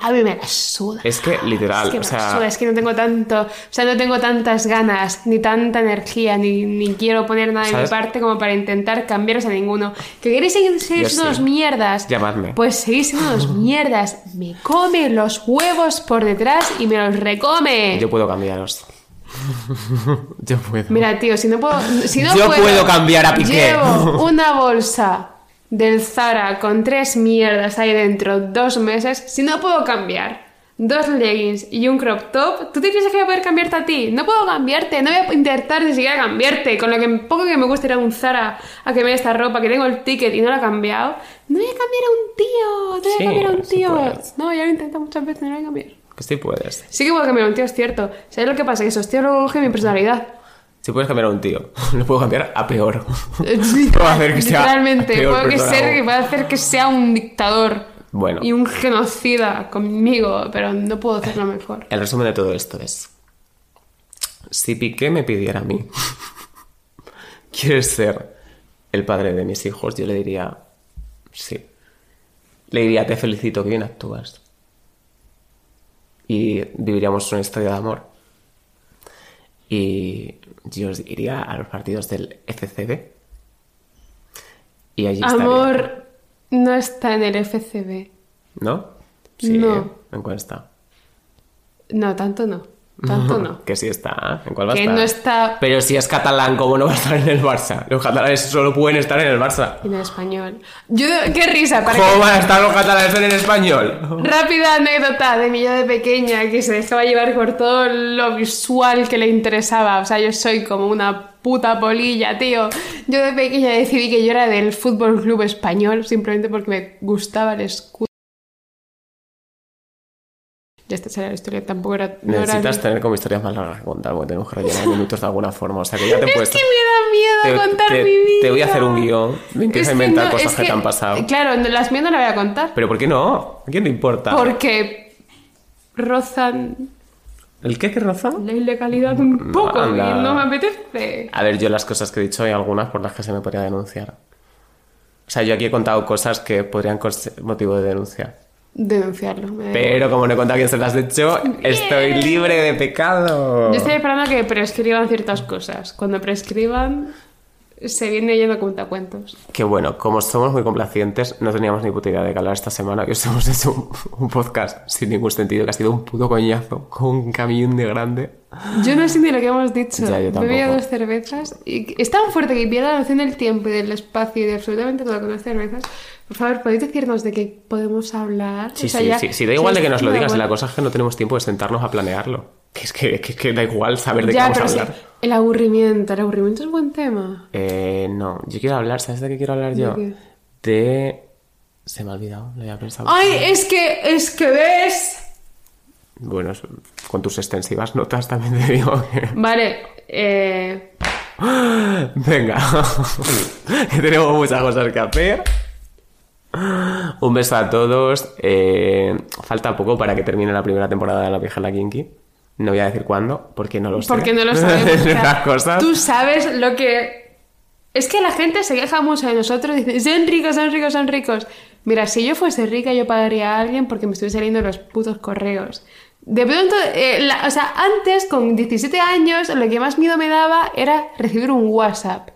a mí me la suda. es que literal, Es que o me sea, suda, es que no tengo tanto, o sea, no tengo tantas ganas, ni tanta energía, ni, ni quiero poner nada de mi parte como para intentar cambiaros a ninguno. ¿Que queréis seguir, siendo sí. unos mierdas? Llamadme. Pues seguís siendo unos *laughs* mierdas. Me come los huevos por detrás y me los recome. yo puedo cambiaros. *laughs* yo puedo. Mira, tío, si no puedo. Si no Yo puedo cambiar a Piqué. Llevo una bolsa del Zara con tres mierdas ahí dentro dos meses. Si no puedo cambiar dos leggings y un crop top, ¿tú te piensas que voy a poder cambiarte a ti? No puedo cambiarte, no voy a intentar ni siquiera cambiarte. Con lo que poco que me gusta ir a un Zara a que me dé esta ropa, que tengo el ticket y no la he cambiado. No voy a cambiar a un tío, no voy Sí, a cambiar a un sí tío. no, ya lo he intentado muchas veces, no lo voy a cambiar. Sí puedes. Sí que puedo cambiar a un tío, es cierto. ¿Sabes lo que pasa? Que esos tíos luego cogen mi personalidad. Si puedes cambiar a un tío, *laughs* lo puedo cambiar a peor. *laughs* Literal- Puedo hacer que sea Literalmente, peor puedo que ser hacer que sea un dictador Bueno. y un genocida conmigo, pero no puedo hacerlo mejor. El resumen de todo esto es: si Piqué me pidiera a mí, *laughs* ¿quieres ser el padre de mis hijos? Yo le diría: sí. Le diría: te felicito, que bien actúas. Y viviríamos una historia de amor. Y yo iría a los partidos del FCB. Y allí estaría. Amor no está en el FCB. ¿No? Sí, No. ¿en cuál está? No, tanto no. Tanto no. Que sí está. ¿En cuál va a Que estar? no está Pero si es catalán, ¿cómo no va a estar en el Barça? Los catalanes solo pueden estar en el Barça. en español. Yo, qué risa, para ¿Cómo que... van a estar los catalanes en el español? Rápida anécdota de mi yo de pequeña que se dejaba llevar por todo lo visual que le interesaba. O sea, yo soy como una puta polilla, tío. Yo de pequeña decidí que yo era del Fútbol Club Español simplemente porque me gustaba el escudo. Ya está, esa era la historia. Tampoco era. No era Necesitas tener como historias más largas que contar, porque tenemos que rellenar *laughs* minutos de alguna forma. O sea que ya te Es puedes. que me da miedo te, contar te- mi vida. te voy a hacer un guion. Me empieza a Es que inventar no, cosas es que, te han pasado. Claro, las mías no las voy a contar. Pero ¿por qué no? ¿A quién te importa? Porque rozan ¿El qué que roza? la ilegalidad un poco Anda. y no me apetece. A ver, yo las cosas que he dicho hay algunas por las que se me podría denunciar. O sea, yo aquí he contado cosas que podrían ser motivo de denuncia. Denunciarlo. me. Pero como no he contado quién se las ha hecho, estoy libre de pecado. Yo estoy esperando a que prescriban ciertas cosas. Cuando prescriban, se viene yendo cuentacuentos. Que bueno, como somos muy complacientes, no teníamos ni puta idea de hablar esta semana. Os hemos hecho un, un podcast sin ningún sentido, que ha sido un puto coñazo, con un camión de grande. Yo no sé ni lo que hemos dicho. Ya, yo Bebía dos cervezas y es tan fuerte que pierde la noción del tiempo y del espacio y de absolutamente todo con dos cervezas. Por favor, ¿podéis decirnos de qué podemos hablar? Sí, O sea, sí, ya- sí, sí, da igual de que nos lo digas, igual. la cosa es que no tenemos tiempo de sentarnos a planearlo. Que es que, que, que da igual saber de qué Ya, vamos a hablar. el aburrimiento, el aburrimiento es buen tema. Eh, no, yo quiero hablar, ¿sabes de qué quiero hablar yo? qué? De... Se me ha olvidado, lo había pensado. Ay, es que, es que ves. Bueno, con tus extensivas notas también te digo que... Vale, eh, *gasps* Venga, *laughs* que tenemos muchas cosas que hacer. Un beso a todos. eh, falta poco para que termine la primera temporada de La Vieja la Kinky. No voy a decir cuándo, porque no lo sé. porque no lo *laughs* sabemos. o sea. Tú sabes lo que. Es que la gente se queja mucho de nosotros, dice, son ricos, son ricos, son ricos. Mira, si yo fuese rica, yo pagaría a alguien porque me estuviese saliendo los putos correos. De pronto, eh, la- o sea, antes, con 17 años, lo que más miedo me daba era recibir un WhatsApp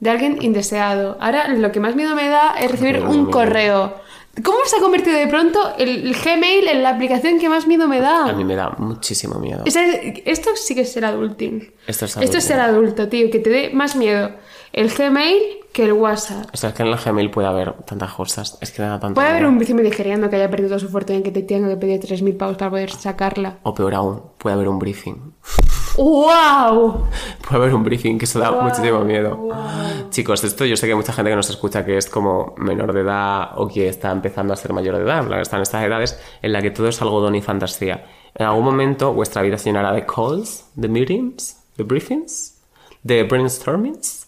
de alguien indeseado. Ahora, lo que más miedo me da es recibir un correo. ¿Cómo se ha convertido de pronto el, el Gmail en la aplicación que más miedo me da? A mí me da muchísimo miedo. O sea, esto sí que es ser adulting. Esto es Esto es ser adulto, tío. Que te dé más miedo el Gmail que el WhatsApp. O sea, es que en el Gmail puede haber tantas cosas. Es que da tanto Puede haber miedo. un vecino nigeriano que haya perdido su fortuna y que te tenga que pedir 3.000 pavos para poder sacarla. O peor aún, puede haber un briefing. ¡Wow! Puede haber un briefing, que eso da Guau, muchísimo miedo. guau. Chicos, esto yo sé que hay mucha gente que nos escucha que es como menor de edad o que está empezando a ser mayor de edad, en plan, está en estas edades en la que todo es algodón y fantasía. En algún momento vuestra vida se llenará de calls, de meetings, de briefings, de brainstormings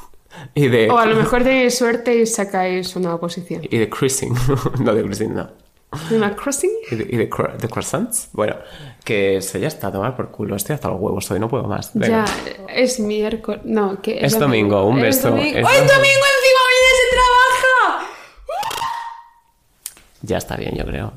*laughs* y de, O a lo mejor tenéis suerte y sacáis una oposición. y de cruising. *laughs* no, de cruising no. ¿Una crossing? Y de, y de de croissants. Bueno, que eso ya está a tomar por culo. Estoy hasta los huevos hoy, no puedo más. Venga. Ya, es miércoles. No, que Es domingo, un Es beso. domingo. Es ¡Ay, domingo. domingo encima! ¡Hoy se trabaja! Ya está bien, yo creo.